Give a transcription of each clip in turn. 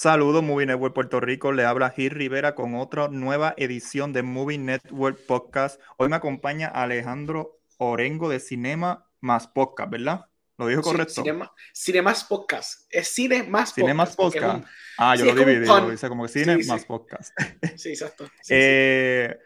Saludos, Movie Network Puerto Rico. Le habla Gil Rivera con otra nueva edición de Movie Network Podcast. Hoy me acompaña Alejandro Orengo de Cinema Más Podcast, ¿verdad? ¿Lo dijo correcto? cine, Más Podcast. Es Cine Más Cine Más Podcast. ah, yo lo dividí. Dice como que Cine Más Podcast. Sí, exacto. Eh,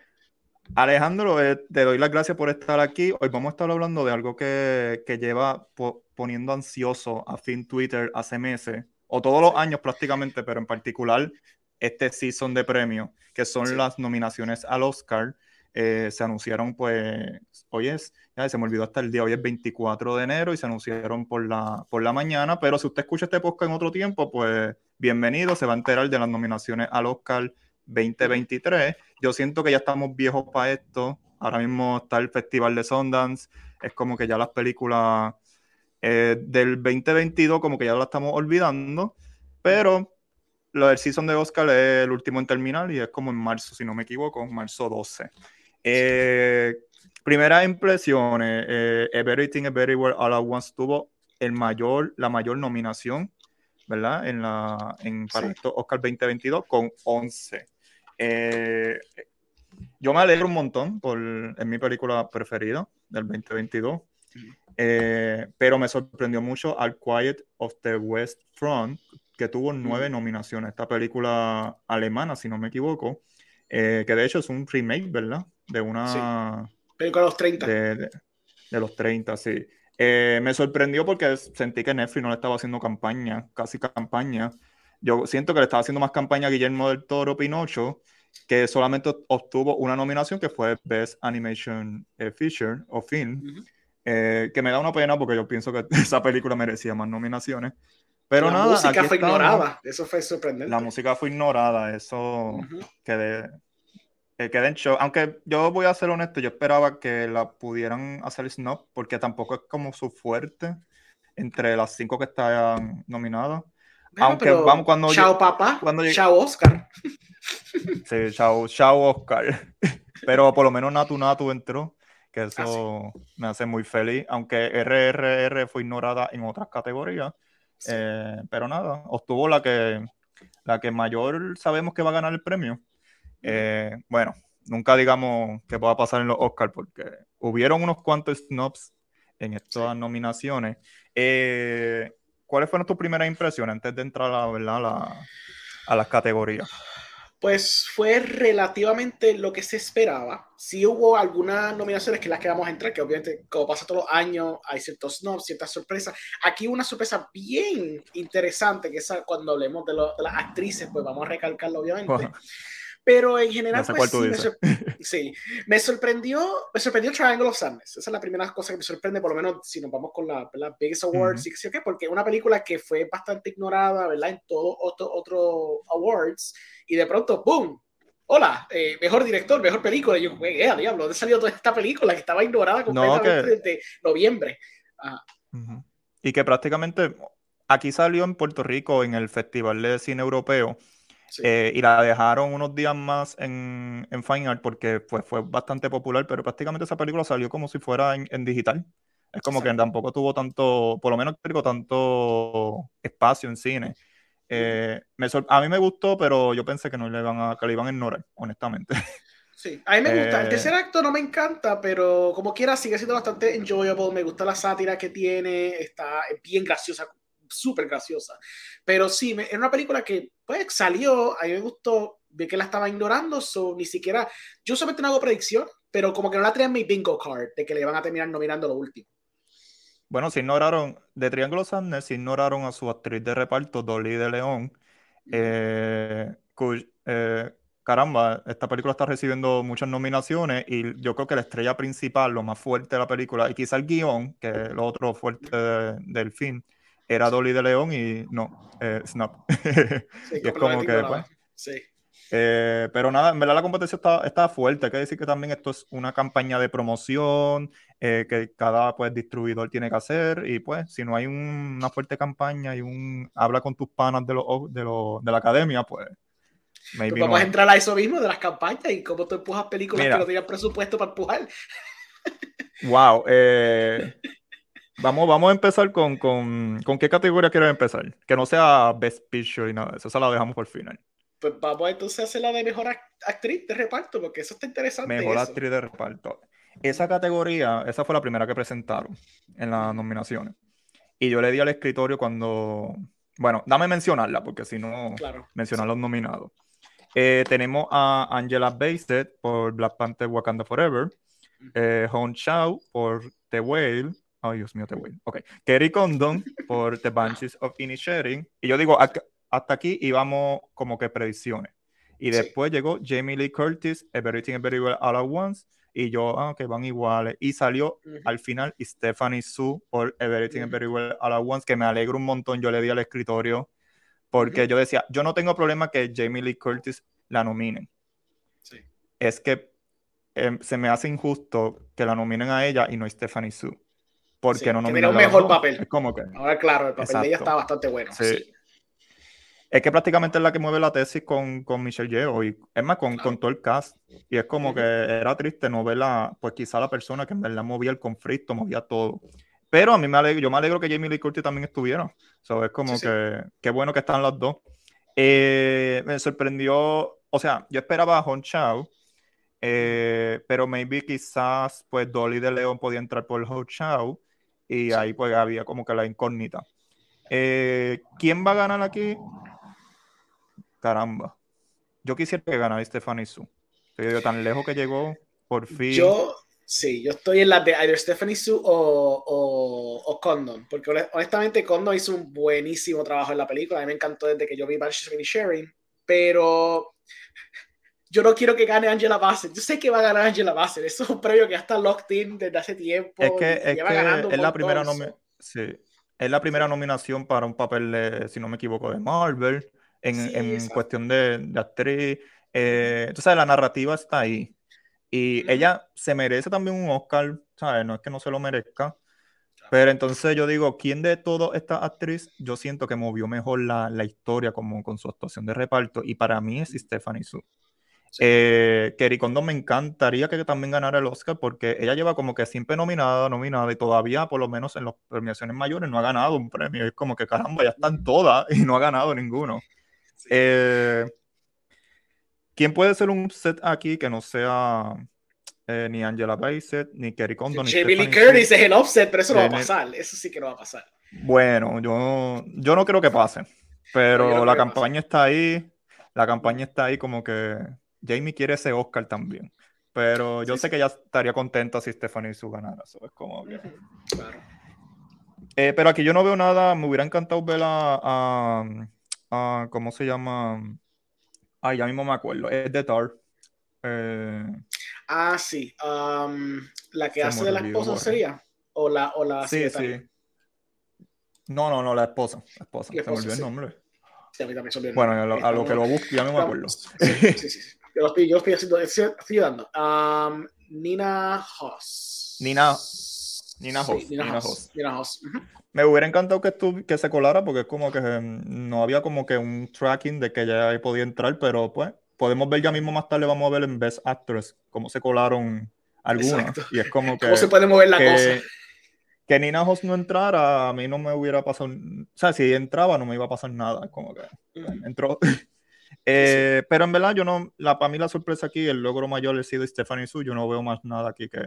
Alejandro, eh, te doy las gracias por estar aquí. Hoy vamos a estar hablando de algo que, que lleva poniendo ansioso a fin Twitter hace meses o todos los años prácticamente, pero en particular este season de premios, que son las nominaciones al Oscar. Eh, se anunciaron, pues, hoy es, ya se me olvidó hasta el día, hoy es 24 de enero y se anunciaron por la, por la mañana, pero si usted escucha este podcast en otro tiempo, pues bienvenido, se va a enterar de las nominaciones al Oscar 2023. Yo siento que ya estamos viejos para esto, ahora mismo está el Festival de Sundance, es como que ya las películas eh, del 2022 como que ya lo estamos olvidando, pero lo del season de Oscar es el último en terminar y es como en marzo, si no me equivoco, marzo 12. Eh, primeras impresiones, eh, Everything Everywhere All At Once tuvo el mayor, la mayor nominación, ¿verdad? En la, en, para Oscar 2022 con 11. Eh, yo me alegro un montón por, es mi película preferida del 2022. Eh, pero me sorprendió mucho Al Quiet of the West Front, que tuvo nueve nominaciones. Esta película alemana, si no me equivoco, eh, que de hecho es un remake, ¿verdad? De una. Película de los 30. De, los 30, sí. Eh, me sorprendió porque sentí que Netflix no le estaba haciendo campaña, casi campaña. Yo siento que le estaba haciendo más campaña a Guillermo del Toro Pinocho, que solamente obtuvo una nominación que fue Best Animation Feature o Film. Eh, que me da una pena porque yo pienso que esa película merecía más nominaciones. Pero la nada. La música fue ignorada, eso fue sorprendente. La música fue ignorada, eso quedé, eh, quedé en shock. Aunque yo voy a ser honesto, yo esperaba que la pudieran hacer snob, porque tampoco es como su fuerte entre las cinco que están nominadas. Aunque vamos cuando. Chao, papá. Cuando chao, Oscar. Sí, chao, chao, Oscar. Pero por lo menos Natu Natu entró que ah, eso me hace muy feliz, aunque RRR fue ignorada en otras categorías, eh, pero nada, obtuvo la que, la que mayor sabemos que va a ganar el premio. Eh, bueno, nunca digamos que va a pasar en los Oscars, porque hubieron unos cuantos snobs en estas nominaciones. Eh, ¿Cuáles fueron tus primeras impresiones antes de entrar a, la, a las categorías? Pues fue relativamente lo que se esperaba. Sí hubo algunas nominaciones que las que vamos entrar, que obviamente, como pasa todos los años, hay ciertos snobs, ciertas sorpresas. Aquí una sorpresa bien interesante, que es cuando hablemos de, las actrices, pues vamos a recalcarlo, obviamente. Pero en general, pues, sí, me, sorprendió, me sorprendió Triangle of Sadness. Esa es la primera cosa que me sorprende, por lo menos si nos vamos con la, la Biggest Awards, uh -huh. porque una película que fue bastante ignorada, ¿verdad? En todos otros otro awards, y de pronto, ¡boom! Hola, eh, mejor director, mejor película. Y yo, eh, diablo, ¿dónde salió toda esta película que estaba ignorada completamente desde noviembre? Y que prácticamente aquí salió en Puerto Rico en el Festival de Cine Europeo eh, y la dejaron unos días más en, en Fine Art porque pues, fue bastante popular, pero prácticamente esa película salió como si fuera en, digital. Es como que tampoco tuvo tanto, por lo menos tanto espacio en cine. Eh, a mí me gustó, pero yo pensé que no le iban a, que le iban a ignorar, honestamente. Sí, a mí me gusta. El eh, tercer acto no me encanta, pero como quiera sigue siendo bastante enjoyable. Me gusta la sátira que tiene, está bien graciosa súper graciosa. Pero sí, es una película que pues salió, a mí me gustó, vi que la estaba ignorando, so, ni siquiera, yo solamente no hago predicción, pero como que no la traía en mi bingo card de que le van a terminar nominando lo último. Bueno, se ignoraron, de Triángulo Sanders, se ignoraron a su actriz de reparto, Dolly de León, eh, eh, caramba, esta película está recibiendo muchas nominaciones y yo creo que la estrella principal, lo más fuerte de la película, y quizá el guion, que es lo otro fuerte del film, era Dolly de León y no, eh, Snap. Sí, y es como que, pues, sí. Eh, pero nada, en verdad la competencia está, está, fuerte. Hay que decir que también esto es una campaña de promoción eh, que cada pues, distribuidor tiene que hacer. Y pues, si no hay una fuerte campaña y un habla con tus panas de, lo, de, lo, de la academia, pues. Pues vamos a entrar a eso mismo de las campañas y cómo tú empujas películas que no tenían presupuesto para empujar. Wow. Eh, Vamos, vamos a empezar con, con, con qué categoría quieres empezar. Que no sea Best Picture y nada de eso. Esa la dejamos por final. Pues vamos entonces a hacer la de mejor actriz de reparto, porque eso está interesante. Mejor actriz de reparto. Esa categoría, esa fue la primera que presentaron en las nominaciones. Y yo le di al escritorio cuando. Bueno, dame mencionarla, porque si no, mencionar los nominados. Eh, tenemos a Angela Bassett por Black Panther Wakanda Forever. Eh, Hong Chao por The Whale. Ay, Dios mío, The Whale. Ok. Kerry Condon por The Banshees of Inisherin. Y yo digo, hasta aquí íbamos como que predicciones. Y después llegó Jamie Lee Curtis, Everything Everywhere All at Once. Y yo, ah, que van iguales. Y salió al final Stephanie Sue por Everything Everywhere All at Once, que me alegro un montón. Yo le di al escritorio porque yo decía, yo no tengo problema que Jamie Lee Curtis la nominen. Sí. Es que em, se me hace injusto que la nominen a ella y no a Stephanie Sue. Porque no nominan un mejor papel. Es como que. Ahora, claro, el papel de ella está bastante bueno. Sí. Es que prácticamente es la que mueve la tesis con, con Michelle Yeoh y es más con, con todo el cast. Y es como que era triste no verla, pues quizá la persona que en verdad movía el conflicto, movía todo. Pero a mí me alegro, yo me alegro que Jamie Lee Curtis también estuviera. So, es como que qué bueno que están las dos. Eh, me sorprendió, o sea, yo esperaba a Hon Chao, eh, pero maybe quizás pues Dolly de León podía entrar por Hon Chao y ahí pues había como que la incógnita. Eh, ¿Quién va a ganar aquí? Caramba. Yo quisiera que ganara Stephanie Su. Pero tan lejos que llegó, por fin. Yo, Sí, yo estoy en la de either Stephanie Sue o, o, Condon, porque honestamente Condon hizo un buenísimo trabajo en la película, a mí me encantó desde que yo vi Banshees Sharing, pero yo no quiero que gane Angela Bassett, yo sé que va a ganar Angela Bassett, eso es un premio que ya está locked in desde hace tiempo. Es que, es, que es la primera sí, es la primera nominación para un papel, si no me equivoco, de Marvel, en, en cuestión de, de actriz, eh, entonces la narrativa está ahí. Y ella se merece también un Oscar, ¿sabes? No es que no se lo merezca. Pero entonces yo digo, ¿quién de todas esta actriz yo siento que movió mejor la, la, historia como con su actuación de reparto? Y para mí es Stephanie Su. Eh, Kerry Condon me encantaría que también ganara el Oscar porque ella lleva como que siempre nominada, nominada y todavía por lo menos en las premiaciones mayores no ha ganado un premio. Es como que caramba, ya están todas y no ha ganado ninguno. Eh, ¿Quién puede ser un set aquí que no sea eh, ni Angela Bassett, ni Kerry Condon, ni Jamie Lee Curtis es el offset, pero eso no va a pasar. Eso sí que no va a pasar. Bueno, yo, yo no creo que pase. Pero la campaña está ahí. La campaña está ahí como que Jamie quiere ese Oscar también. Pero yo sé que ella estaría contenta si Stephanie su ganara. Eso es como que... Claro. Eh, pero aquí yo no veo nada. Me hubiera encantado ver a, a ¿cómo se llama? Ay, ya mismo me acuerdo. Es de Tar. Eh, ah, sí. Um, la que hace de la esposa sería. O la, o la Sí, sí. No, no, no, la esposa. La esposa. Se me olvidó el nombre. Sí, a mí también se olvidó Bueno, a lo, que lo busco, ya no me acuerdo. Sí, sí, sí. Yo lo estoy, yo estoy haciendo, estoy, dando. Um, Nina Hoss. Nina. Nina Hoss. Nina, Hoss. Nina Hoss. Me hubiera encantado que, que se colara porque es como que mm, no había como que un tracking de que ella podía entrar, pero pues podemos ver ya mismo más tarde, vamos a ver en Best Actress cómo se colaron algunas. Y es como que... ¿Cómo se puede mover la cosa? Que Nina Hoss no entrara, a mí no me hubiera pasado... O sea, si entraba no me iba a pasar nada, como que entró... Eh, pero en verdad, yo no, la, para mí la sorpresa aquí, el logro mayor ha sido Stephanie Su. Yo no veo más nada aquí que,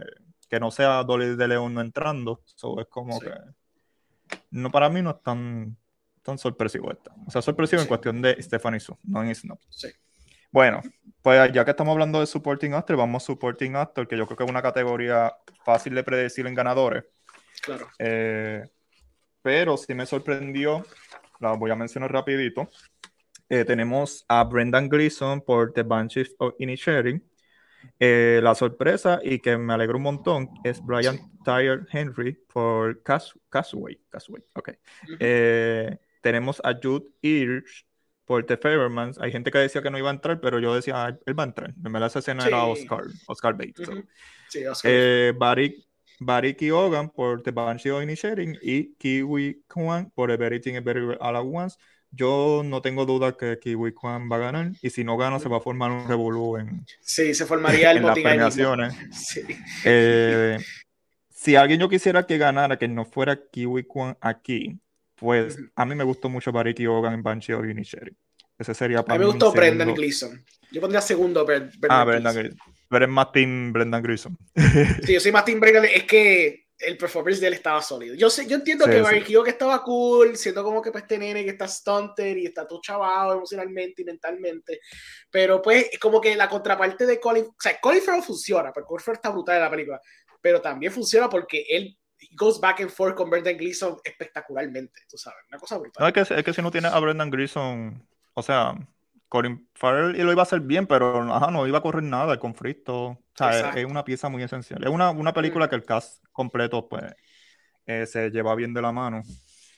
que no sea Dolly de León no entrando. Eso es como que no, para mí no es tan, tan sorpresivo esta. O sea, sorpresivo en cuestión de Stephanie Su, no en Snob. Sí. Bueno, pues ya que estamos hablando de Supporting Actor, vamos a Supporting Actor, que yo creo que es una categoría fácil de predecir en ganadores. Claro. Eh, pero sí me sorprendió, la voy a mencionar rapidito. Eh, tenemos a Brendan Gleeson por The Banshees of Inisherin. Eh, la sorpresa y que me alegró un montón es Brian Tyler Henry por Casway. Casway, ok. Eh, tenemos a Jude Hirsch por The Favormans. Hay gente que decía que no iba a entrar, pero yo decía, ah, él va a entrar. En verdad esa escena era Oscar, Oscar Bates. Sí, Oscar. Eh, Barry, Keoghan por The Banshee of Inisherin y Kiwi Kwan por Everything Everywhere All at Once yo no tengo duda que Kiwi Kwan va a ganar y si no gana se va a formar un revolú en, sí, se formaría el en las premiaciones. Sí. Eh, si alguien yo quisiera que ganara, que no fuera Kiwi Kwan aquí, pues a mí me gustó mucho Barry Keoghan en Banshee of Inisherin. Ese sería para A mí me gustó Brendan Gleeson. Yo pondría segundo Brendan Ah, Brendan Gleeson. Pero es más Team Brendan Gleeson. sí, yo soy más Team Brendan Es que el performance de él estaba sólido. Yo sé, yo entiendo que Barry que estaba cool, siendo como que pues este nene que está stunter y está todo chavado emocionalmente y mentalmente, pero pues como que la contraparte de Colin, o sea, Colin Farrell funciona, porque Colin Farrell está brutal en la película, pero también funciona porque él goes back and forth con Brendan Gleeson espectacularmente, tú sabes, una cosa brutal. No, es que, es que si no tiene a Brendan Gleeson, o sea, Colin Farrell lo iba a hacer bien, pero ajá, no iba a correr nada, el conflicto. O sea, es, una pieza muy esencial. Es una, una película mm. que el cast completo pues, eh, se lleva bien de la mano.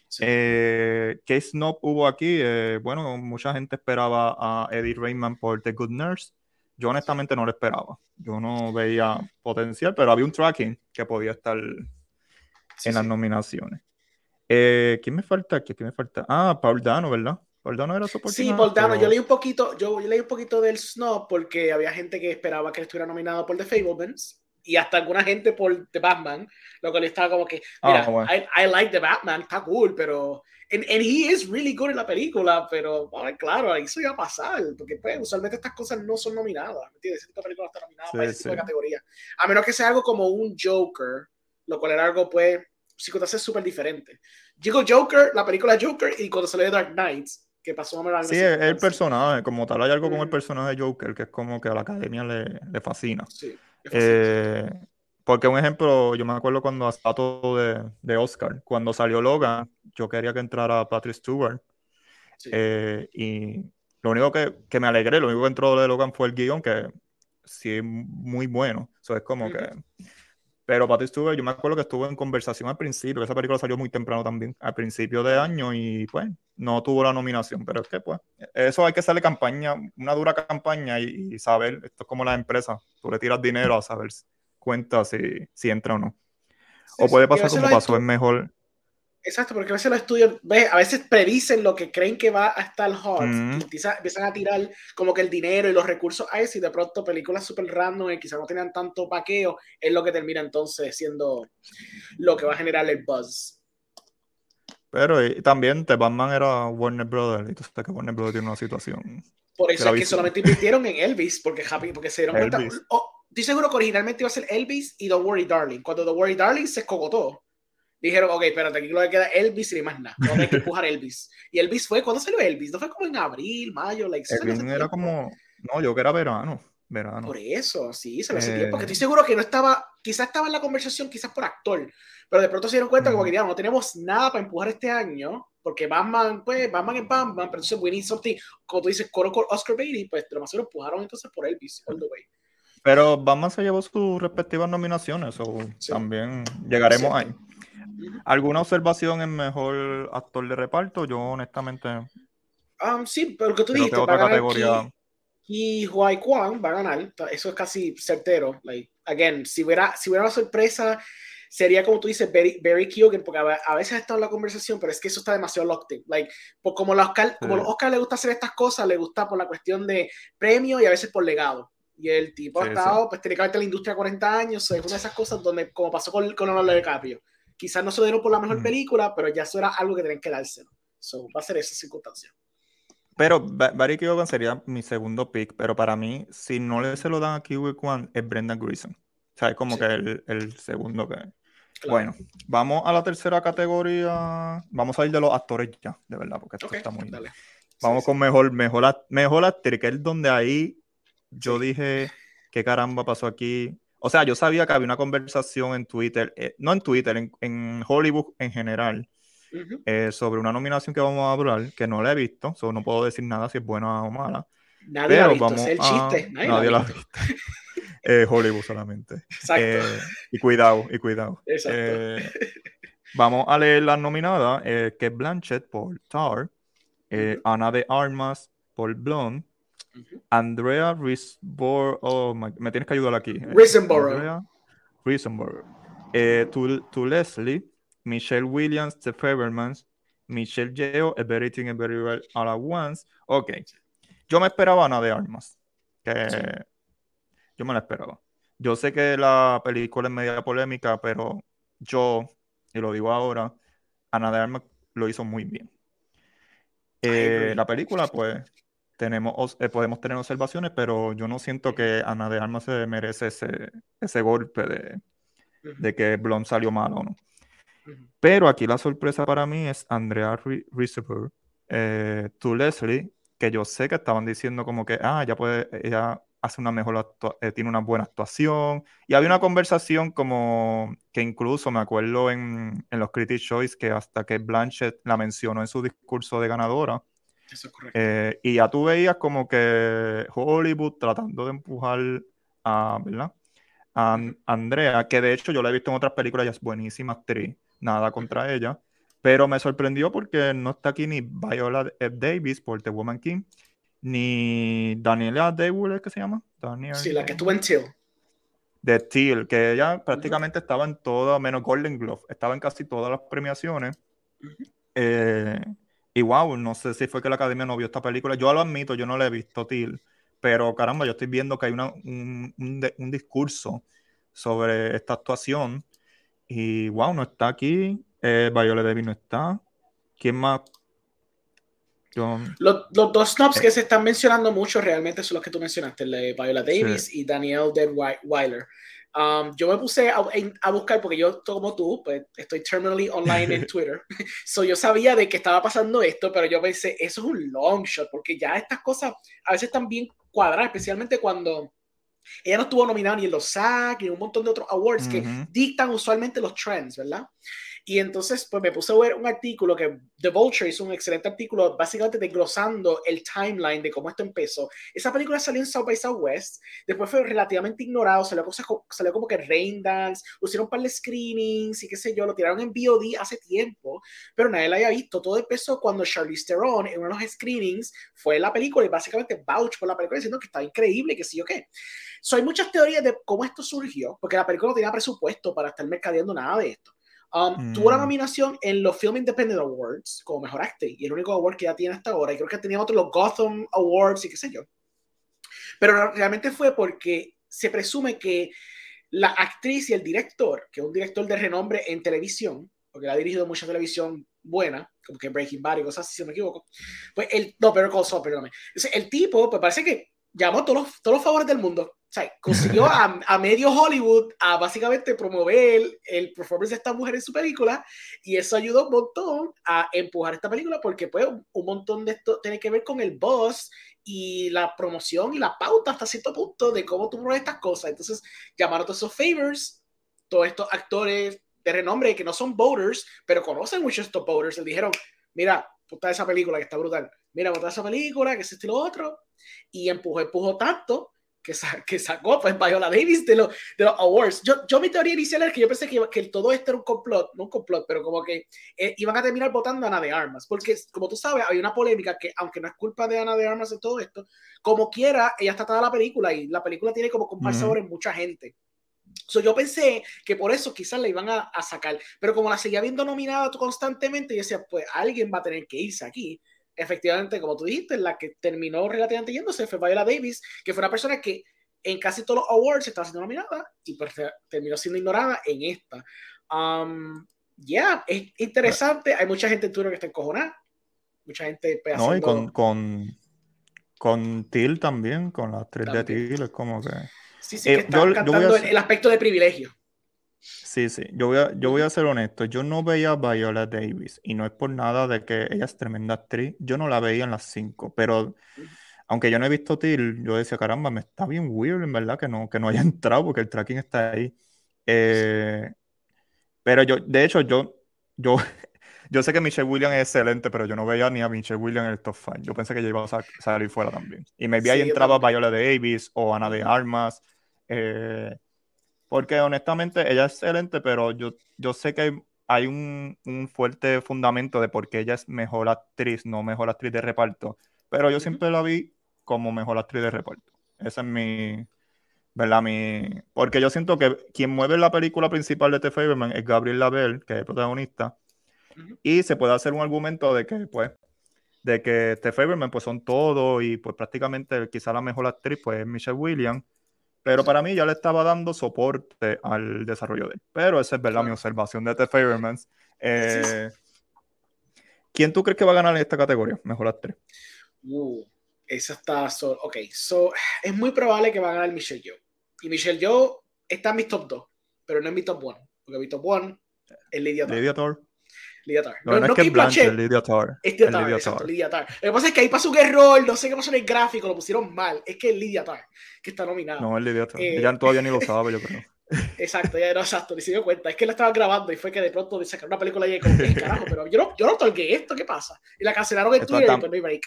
Sí. Eh, ¿Qué snob hubo aquí? Eh, bueno, mucha gente esperaba a Eddie Raymond por The Good Nurse. Yo honestamente no lo esperaba. Yo no veía potencial, pero había un tracking que podía estar en las nominaciones. ¿Quién me falta? ¿Quién me falta? Ah, Paul Dano, ¿verdad? Paul era Sí, Paul yo leí un poquito, yo, leí un poquito del Snob porque había gente que esperaba que estuviera nominado por The Fablemans y hasta alguna gente por The Batman, lo que le estaba como que, ah, mira, I, like The Batman, está cool, pero and, and, he is really good en la película, pero claro, eso iba a pasar, porque pues, usualmente estas cosas no son nominadas, ¿me entiendes? Esta película está nominada para ese tipo de categoría. A menos que sea algo como un Joker, lo cual era algo, pues, psicotas es súper diferente. Digo Joker, la película Joker, y cuando salió Dark Knights, que pasó a Sí, es el personaje, como tal, hay algo con el personaje de Joker que es como que a la academia le, le fascina. Sí, eh, porque un ejemplo, yo me acuerdo cuando hasta todo de, de, Oscar, cuando salió Logan, yo quería que entrara Patrick Stewart. Eh, y lo único que, que, me alegré, lo único que entró de Logan fue el guion, que sí es muy bueno. Eso es como que pero Patrick Stewart, yo me acuerdo que estuvo en conversación al principio, esa película salió muy temprano también, al principio de año, y pues no tuvo la nominación. Pero es que pues, eso hay que hacerle campaña, una dura campaña y, saber, esto es como la empresa, tú le tiras dinero a saber cuenta si, si entra o no. o puede pasar como pasó en mejor, Exacto, porque a veces los estudios, a veces predicen lo que creen que va a estar hot, mm. empiezan, a tirar como que el dinero y los recursos a eso y de pronto películas super random y quizás no tengan tanto paqueo, es lo que termina entonces siendo lo que va a generar el buzz. Pero también The Batman era Warner Brothers y tú sabes que Warner Brothers tiene una situación. Por eso es que solamente invirtieron en Elvis, porque Happy, porque se dieron cuenta. Oh, estoy seguro que originalmente iba a ser Elvis y Don't Worry Darling. Cuando Don't Worry Darling se escogotó dijeron, ok, espérate, aquí lo que queda Elvis y más nada. No hay que empujar Elvis. Y Elvis fue, ¿cuándo salió Elvis? ¿No fue como en abril, mayo? Like, Elvis era como, no, yo que era verano. Verano. Por eso, sí, se lo eh... tiempo. Porque estoy seguro que no estaba, quizás estaba en la conversación, quizás por actor, pero de pronto se dieron cuenta como que no tenemos nada para empujar este año, porque Batman, pues, Batman es Batman, pero entonces we need something, como tú dices, con Oscar Beatty, pues lo más se lo empujaron entonces por Elvis, all the way. Pero Batman se llevó sus respectivas nominaciones, o también llegaremos ahí. ¿Alguna observación en mejor actor de reparto? Yo honestamente... Um, sí, pero que tú dijiste, otra categoría... y Huay Kwan va a ganar, eso es casi certero. Like, again, si hubiera, si hubiera una sorpresa, sería como tú dices, Barry, Barry porque a, veces ha estado en la conversación, pero es que eso está demasiado locked in. Like, por, como, los Oscar, como los Oscar le gusta hacer estas cosas, le gusta por la cuestión de premio y a veces por legado. Y el tipo ha estado, pues tiene que en la industria 40 años, es una de esas cosas donde, como pasó con, con Leonardo DiCaprio, Quizás no se lo dieron por la mejor película, pero ya eso era algo que tenían que dárselo. So, va a ser esa circunstancia. Pero Barry Keoghan sería mi segundo pick, pero para mí, si no le se lo dan a Kiwi Kwan, es Brendan Gleeson. O sea, es como que el, el, segundo que... Bueno, vamos a la tercera categoría. Vamos a ir de los actores ya, de verdad, porque esto está muy... Dale. Vamos con mejor, mejor, mejor actriz, que es donde ahí yo dije, ¿qué caramba pasó aquí? O sea, yo sabía que había una conversación en Twitter, eh, no en Twitter, en, Hollywood en general, eh, sobre una nominación que vamos a hablar, que no la he visto, so no puedo decir nada si es buena o mala. Nadie la ha visto, es el chiste. Nadie, la ha visto. eh, Hollywood solamente. Exacto. Y cuidado, y cuidado. Exacto. vamos a leer las nominadas, que es Blanchett por Tar, Ana de Armas por Blonde, Andrea Risborough. Oh, me tienes que ayudar aquí. Eh, Risenborough. Risenborough. Eh, to, Leslie, Michelle Williams, The Fabermans, Michelle Yeo, Everything Very Well All at Once. Ok. Yo me esperaba nada de armas. Que Yo me la esperaba. Yo sé que la película es media polémica, pero yo, y lo digo ahora, Ana de Armas lo hizo muy bien. Eh, la película, pues, tenemos, eh, podemos tener observaciones, pero yo no siento que Ana de Armas se merece ese, ese golpe de, de que Blonde salió mal o no. Pero aquí la sorpresa para mí es Andrea Riseborough, eh, to Leslie, que yo sé que estaban diciendo como que, ah, ya puede, ella hace una mejor, eh, tiene una buena actuación. Y había una conversación como que incluso me acuerdo en, en los Critics' Choice que hasta que Blanchett la mencionó en su discurso de ganadora. Eso es correcto. Eh, y ya tú veías como que Hollywood tratando de empujar a, ¿verdad? A Andrea, que de hecho yo la he visto en otras películas, ella es buenísima actriz, nada contra ella, pero me sorprendió porque no está aquí ni Viola Davis por The Woman King, ni Daniela Daywood, ¿es que se llama? sí, la que estuvo en Till. De Till, que ella prácticamente estaba en todo, menos Golden Glove, estaba en casi todas las premiaciones. Eh, y wow, no sé si fue que la academia no vio esta película. Yo lo admito, yo no la he visto, Till, pero caramba, yo estoy viendo que hay una, un, un, discurso sobre esta actuación. Y wow, no está aquí. Eh, Viola Davis no está. ¿Quién más los, los, dos snobs que se están mencionando mucho realmente son los que tú mencionaste, Viola Davis y Danielle Weiler. Um, yo me puse a, a, buscar porque yo, como tú, pues estoy terminally online en Twitter. so yo sabía de que estaba pasando esto, pero yo pensé, eso es un long shot, porque ya estas cosas a veces están bien cuadradas, especialmente cuando ella no estuvo nominada ni en los SAG ni en un montón de otros awards que dictan usualmente los trends, ¿verdad? Y entonces, pues me puse a ver un artículo que The Vulture hizo un excelente artículo, básicamente desglosando el timeline de cómo esto empezó. Esa película salió en South by Southwest, después fue relativamente ignorado, salió, cosas, salió como que Rain Dance, hicieron un par de screenings y qué sé yo, lo tiraron en VOD hace tiempo, pero nadie la había visto. Todo empezó cuando Charlize Theron en uno de los screenings fue la película y básicamente vouch por la película diciendo que estaba increíble, que sí o qué. So, hay muchas teorías de cómo esto surgió, porque la película no tenía presupuesto para estar mercadeando nada de esto. Um, tuvo la mm. nominación en los Film Independent Awards como mejor actriz y el único award que ya tiene hasta ahora. Y creo que tenía otros, los Gotham Awards y qué sé yo. Pero realmente fue porque se presume que la actriz y el director, que es un director de renombre en televisión, porque ha dirigido mucha televisión buena, como que Breaking Bad y cosas así, si no me equivoco, pues el, no, pero Call perdóname. El tipo, pues parece que llamó todos los, todos los favores del mundo o sea, consiguió a, a, medio Hollywood a básicamente promover el performance de esta mujer en su película y eso ayudó un montón a empujar esta película porque pues un montón de esto tiene que ver con el boss y la promoción y la pauta hasta cierto punto de cómo tú promueves estas cosas. Entonces llamaron a todos esos favors, todos estos actores de renombre que no son voters, pero conocen mucho estos voters, le dijeron, mira, puta esa película que está brutal, mira, puta esa película, que es este y lo otro, y empujó, empujó tanto que, sacó pues Viola Davis de, los de los awards. Yo, yo mi teoría inicial es que yo pensé que, que todo esto era un complot, no un complot, pero como que eh, iban a terminar votando a Ana de Armas, porque como tú sabes, hay una polémica que aunque no es culpa de Ana de Armas en todo esto, como quiera, ella está toda la película y la película tiene como comparsadores uh mucha gente. So, yo pensé que por eso quizás la iban a, a, sacar, pero como la seguía viendo nominada constantemente, yo decía, pues alguien va a tener que irse aquí efectivamente, como tú dijiste, la que terminó relativamente yéndose fue Viola Davis, que fue una persona que en casi todos los awards estaba siendo nominada y pues, terminó siendo ignorada en esta. Um, ya, yeah, es interesante. Hay mucha gente en Twitter que está encojonada. Mucha gente. Pues, no, y con, con, con Till también, con las tres de Till, es como que. Sí, sí, que eh, está cantando el aspecto de privilegio. Sí, sí, yo voy, a, yo voy a ser honesto, yo no veía a Viola Davis y no es por nada de que ella es tremenda actriz, yo no la veía en las cinco, pero aunque yo no he visto Till, yo decía, caramba, me está bien weird en verdad que no, que no haya entrado porque el tracking está ahí. Eh, pero yo, de hecho, yo, yo, yo sé que Michelle Williams es excelente, pero yo no veía ni a Michelle Williams en el top 5. Yo pensé que ella iba a salir fuera también. Y me vi ahí entraba Viola Davis o Ana de Armas. Eh, porque honestamente ella es excelente, pero yo, yo sé que hay, un, un, fuerte fundamento de por qué ella es mejor actriz, no mejor actriz de reparto. Pero yo siempre la vi como mejor actriz de reparto. Esa es mi, ¿verdad? Mi... Porque yo siento que quien mueve la película principal de The Favorman es Gabriel Labelle, que es el protagonista. Y se puede hacer un argumento de que, pues, de que The Favorman, pues, son todo y, pues, prácticamente quizá la mejor actriz, pues, es Michelle Williams Pero para mí ya le estaba dando soporte al desarrollo de él. Pero esa es verdad mi observación de The Favormans. Eh, ¿Quién tú crees que va a ganar en esta categoría? Mejor actriz. Uh, esa está. ok, so, es muy probable que va a ganar Michelle Yeoh. Y Michelle Yeoh está en mi top 2, pero no en mi top 1. Porque mi top 1 es Lydia Tarr. Lydia Tarr. Lydia Tarr. No, no, es que es Blanche, Lydia Tarr. Es Lydia Tarr, exacto, Lydia Tarr. Lo que pasa es que ahí pasó un error, no sé qué pasó en el gráfico, lo pusieron mal. Es que es Lydia Tarr, que está nominada. No, es Lydia Tarr. Eh, Ella todavía ni lo sabe, yo creo. Exacto, ya no, exacto, ni se dio cuenta. Es que la estaba grabando y fue que de pronto sacaron una película y yo como, ¿qué carajo? Pero yo no, yo no toqué esto, ¿qué pasa? Y la cancelaron en Twitter y después no hay break.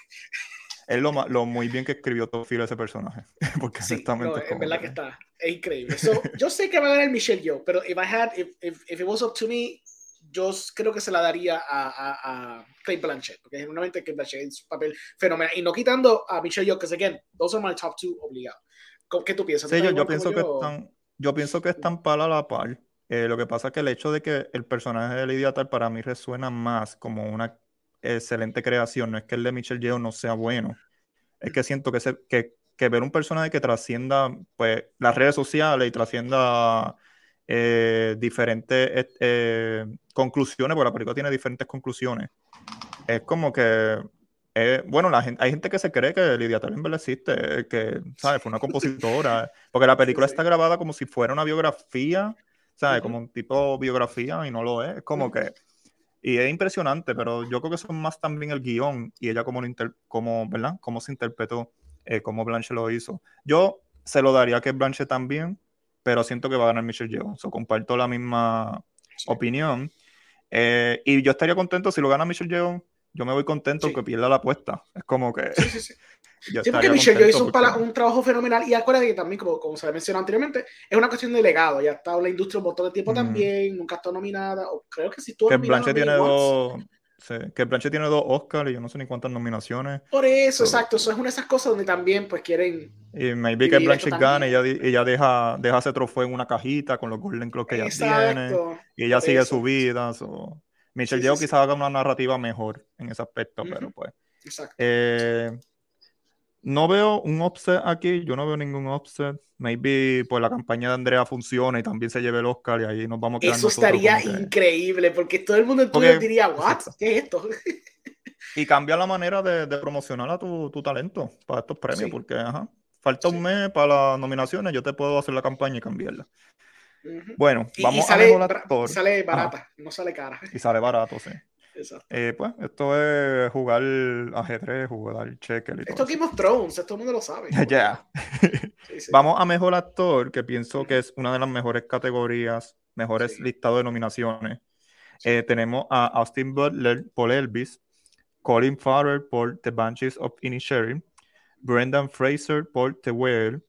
Es lo, lo, muy bien que escribió Tofilo ese personaje. Porque sí, no, es verdad que está. Es increíble. So, yo sé que va a ganar Michelle Yeoh, pero if I had, if, if, if, it was up to me, yo creo que se la daría a, a, a Clay Blanchett, porque genuinamente Clay Blanchett es un papel fenomenal. Y no quitando a Michelle Yeoh, que again, those are my top two obligados. ¿Qué tú piensas? Sí, yo, yo pienso que están, yo pienso que están para la par. Eh, lo que pasa es que el hecho de que el personaje de Lydia Tal para mí resuena más como una excelente creación. No es que el de Michelle Yeoh no sea bueno. Es que siento que, se, que, que ver un personaje que trascienda pues, las redes sociales y trascienda eh, diferentes eh, conclusiones, porque la película tiene diferentes conclusiones. Es como que eh, bueno, la gente, hay gente que se cree que Lidia Tal en verdad existe, que, ¿sabes? Fue una compositora, porque la película está grabada como si fuera una biografía, ¿sabes? Como un tipo biografía y no lo es, es como que, y es impresionante, pero yo creo que son más también el guion y ella como, como ¿verdad? Cómo se interpretó, eh, cómo Blanche lo hizo. Yo se lo daría que Blanche también, pero siento que va a ganar Michelle o comparto la misma opinión. Eh, y yo estaría contento si lo gana Michelle Yeoh yo me voy contento que pierda la apuesta. Es como que. Sí, sí, sí. sí porque Michelle yo hizo un, trabajo fenomenal y acuérdate que también, como, como se mencionó anteriormente, es una cuestión de legado. Ya ha estado en la industria un montón de tiempo también, nunca ha estado nominada. O creo que sí estuvo que Blanche tiene dos. Sí, que Blanche tiene dos Oscars y yo no sé ni cuántas nominaciones. Por eso, exacto. Eso es una de esas cosas donde también pues quieren. Y maybe que Blanche gane y ella, ella, deja, deja ese trofeo en una cajita con los Golden Globes que ella tiene. Y ella sigue su vida. So. Michelle Yeoh quizás haga una narrativa mejor en ese aspecto, pero pues. Exacto. Eh, no veo un offset aquí, yo no veo ningún offset. Maybe pues la campaña de Andrea funciona y también se lleve el Oscar y ahí nos vamos a Eso estaría increíble, porque todo el mundo en diría, ¿what? ¿Qué es esto? y cambia la manera de, promocionar a tu, talento para estos premios, porque ajá, falta un mes para las nominaciones, yo te puedo hacer la campaña y cambiarla. Bueno, vamos a ver. Sale barata, no sale cara. Y sale barato, sí. Exacto. Eh, pues esto es jugar ajedrez, jugar checker y Esto es Game of Thrones, todo el mundo lo sabe. Ya. Vamos a mejor actor, que pienso que es una de las mejores categorías, mejores listados de nominaciones. Eh, tenemos a Austin Butler por Elvis, Colin Farrell por The Banshees of Inisherin, Brendan Fraser por The Whale,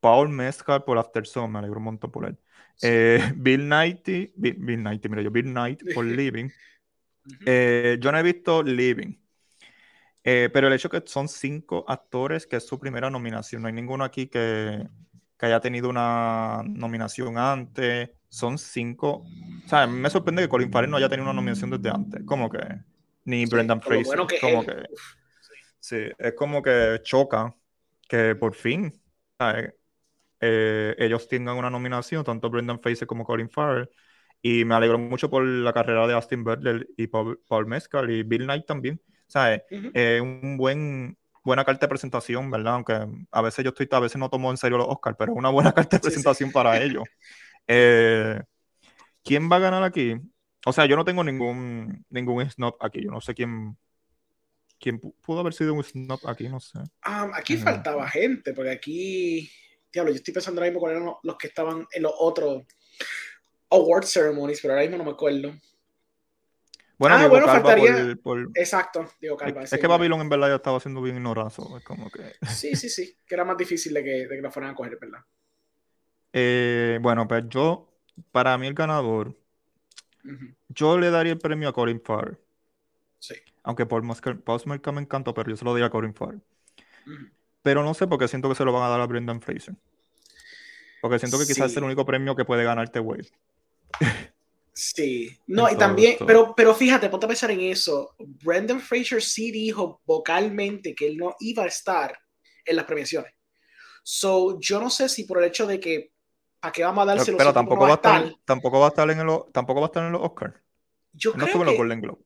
Paul Mescal por After Sun, me alegro un montón por él. Eh, Bill Knight, Bill, Knight, mira yo, Bill Knight por Living. Eh, yo no he visto Living. Eh, pero el hecho que son cinco actores, que es su primera nominación, no hay ninguno aquí que, que haya tenido una nominación antes. Son cinco. O sea, me sorprende que Colin Farrell no haya tenido una nominación desde antes. Como que. Ni Brendan Fraser. como que. Sí, es como que choca que por fin. Eh, ellos tengan una nominación, tanto Brendan Fraser como Colin Farrell. Y me alegro mucho por la carrera de Austin Butler y Paul, Mescal y Bill Knight también. ¿Sabes? Es un buen, buena carta de presentación, ¿verdad? Aunque a veces yo estoy, a veces no tomo en serio los Oscars, pero es una buena carta de presentación para ellos. Eh, ¿Quién va a ganar aquí? O sea, yo no tengo ningún, ningún snob aquí. Yo no sé quién, quién pudo haber sido un snob aquí, no sé. Um, aquí faltaba gente, porque aquí diablo, yo estoy pensando ahora mismo cuáles eran los que estaban en los otros award ceremonies, pero ahora mismo no me acuerdo. Bueno, ah, bueno, faltaría. Exacto, digo Calva. Es, que Babylon en verdad ya estaba siendo bien ignorado. Es como que. Sí, sí, sí. Que era más difícil de que, de que lo fueran a coger, ¿verdad? Eh, bueno, pues yo, para mí el ganador, yo le daría el premio a Corin Farr. Sí. Aunque Paul Mescal me encantó, pero yo se lo daría a Corin Farr. Pero no sé porque siento que se lo van a dar a Brendan Fraser. Porque siento que quizás es el único premio que puede ganarte Wade. Sí, no, y también, pero, pero fíjate, ponte a pensar en eso. Brendan Fraser sí dijo vocalmente que él no iba a estar en las premiaciones. So, yo no sé si por el hecho de que ¿para qué vamos a dárselo? Pero, pero tampoco, va a estar, tampoco va a estar en el, tampoco va a estar en los Oscars. Yo no creo estuvo en los Golden Globe.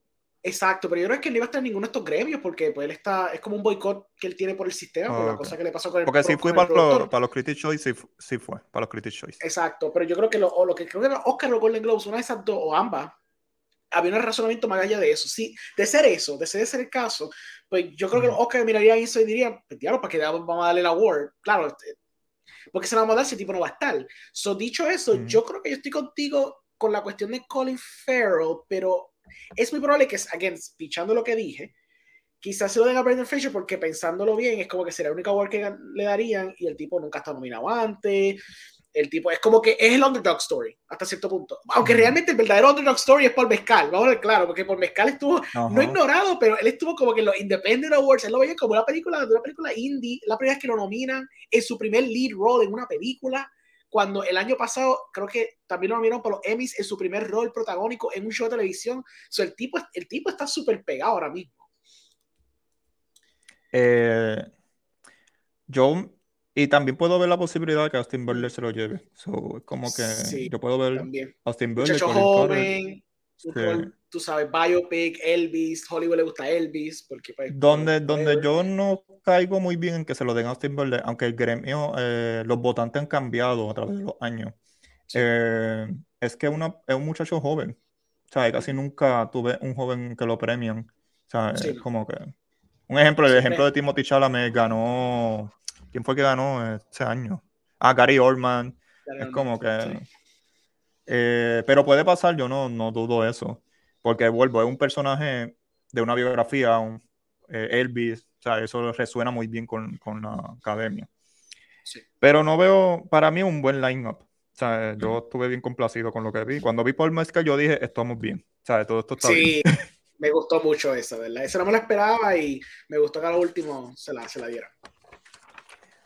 Exacto, pero yo creo que no iba a estar en ninguno de estos gremios porque pues, él está, es como un boicot que él tiene por el sistema, por la Ok. cosa que le pasó con el Porque sí fue para los, productor. para los Critics' Choice, sí, sí fue, para los Critics' Choice. Exacto, pero yo creo que lo, o lo que creo que los Oscar o Golden Globes, una de esas dos, o ambas, había un razonamiento más allá de eso. Sí, de ser eso, de ser ese el caso, pues yo creo que los. Oscar mirarían eso y dirían, pues diablo, ¿para qué vamos a darle el award? Claro, este, porque se la vamos a dar si el tipo no va a estar. So, dicho eso, yo creo que yo estoy contigo con la cuestión de Colin Farrell, pero es muy probable que, again, pichando lo que dije, quizás se lo den a Brendan Fraser porque pensándolo bien es como que será el único award que le darían y el tipo nunca estado nominado antes. El tipo es como que es el underdog story hasta cierto punto. Aunque realmente el verdadero underdog story es Paul Mezcal, vamos a ver claro, porque Paul Mezcal estuvo no ignorado, pero él estuvo como que en los Independent Awards, él lo veía como una película, una película indie, la primera vez que lo nominan, en su primer lead role en una película, cuando el año pasado creo que también lo nominaron por los Emmys en su primer rol protagónico en un show de televisión. So, el, tipo, el tipo está súper pegado ahora mismo. Eh, yo, y también puedo ver la posibilidad de que Austin Butler se lo lleve. So, como que Sí, yo puedo ver También. Austin Butler, Muchacho joven, un Sí. tú sabes, biopic, Elvis, Hollywood le gusta Elvis, porque pues, Donde, pues, donde yo no caigo muy bien en que se lo den a Austin Butler, aunque el gremio, eh, los votantes han cambiado a través de los años. Sí. Eh, es que una, es un muchacho joven. O sea, casi nunca tuve un joven que lo premian. O sea, Sí, es no. como que. Un ejemplo, el Sí, ejemplo me- de Timothy Chalamet ganó. ¿Quién fue que ganó ese año? Ah, Gary Oldman. Es como que. Eh, pero puede pasar, yo no, no dudo eso. Porque vuelvo, es un personaje de una biografía, un, eh, Elvis, o sea, eso resuena muy bien con, con la academia. Sí. Pero no veo, para mí, un buen line-up. O sea, yo estuve bien complacido con lo que vi. Cuando vi Paul Mescal, yo dije, estamos bien. O sea, todo esto está bien. Sí, me gustó mucho esa, ¿verdad? Esa no me la esperaba y me gustó que a lo último se la, se la diera.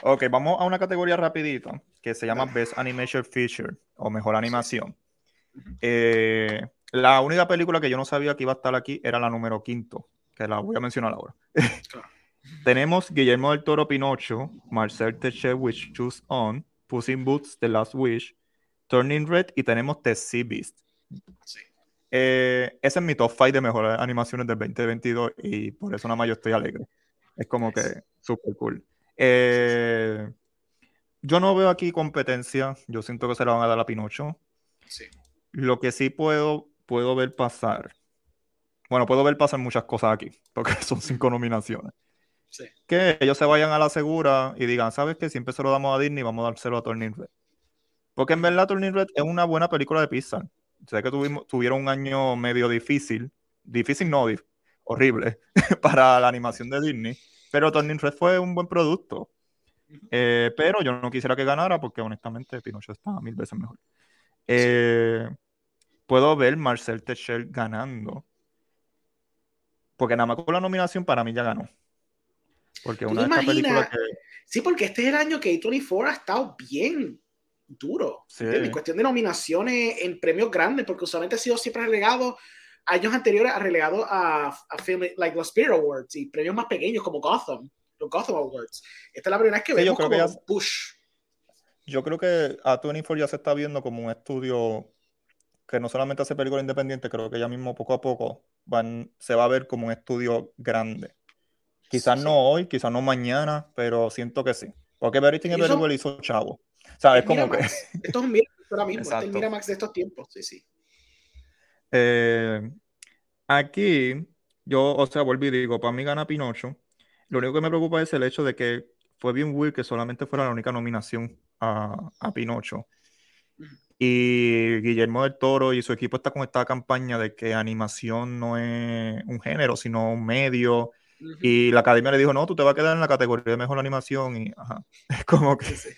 Ok, vamos a una categoría rapidita que se llama. Best Animation Feature o Mejor Animación. Eh, la única película que yo no sabía que iba a estar aquí era la número quinto, que la voy a mencionar ahora. Claro. Tenemos Guillermo del Toro Pinocho, Marcel Techet Wish Choose On, Puss in Boots The Last Wish, Turning Red y tenemos The Sea Beast. Sí. Eh, ese es mi top 5 de mejores animaciones del 2022 y por eso nada más yo estoy alegre. Es como que súper cool. Eh, yo no veo aquí competencia. Yo siento que se la van a dar a Pinocho. Sí. Lo que sí puedo, puedo ver pasar. Bueno, puedo ver pasar muchas cosas aquí, porque son cinco nominaciones. Sí. Que ellos se vayan a la segura y digan, ¿sabes qué? Siempre se lo damos a Disney, vamos a dárselo a Turning Red. Porque en verdad Turning Red es una buena película de Pixar. Sé que tuvimos, tuvieron un año medio difícil, difícil no, horrible, para la animación de Disney, pero Turning Red fue un buen producto. Eh, pero yo no quisiera que ganara porque honestamente Pinocho está mil veces mejor. Eh, puedo ver Marcel Techel ganando. Porque nada más con la nominación para mí ya ganó. Porque ¿Tú una de estas películas que... Sí, porque este es el año que A24 ha estado bien duro. Sí. En cuestión de nominaciones en premios grandes, porque usualmente ha sido siempre relegado, años anteriores ha relegado a, a film, like los Spirit Awards y premios más pequeños como Gotham, los Gotham Awards. Esta es la primera vez que Sí, yo vemos creo como que ya- un push. Yo creo que A24 ya se está viendo como un estudio que no solamente hace películas independientes, creo que ya mismo poco a poco van, se va a ver como un estudio grande. Quizás Sí, no hoy, quizás no mañana, pero siento que sí. Porque Everything Everywhere hizo chavo. O sea, es Es como que... Esto es un Miramax ahora mismo, este es el. Miramax de estos tiempos. Sí, sí. Eh, aquí, yo, o sea, volví y digo, para mí gana Pinocho. Lo único que me preocupa es el hecho de que fue bien weird que solamente fuera la única nominación a, a Pinocho. Y Guillermo del Toro y su equipo está con esta campaña de que animación no es un género, sino un medio. Ujú. Y la academia le dijo, no, tú te vas a quedar en la categoría de mejor animación. Y ajá, es como que, Sí, sí.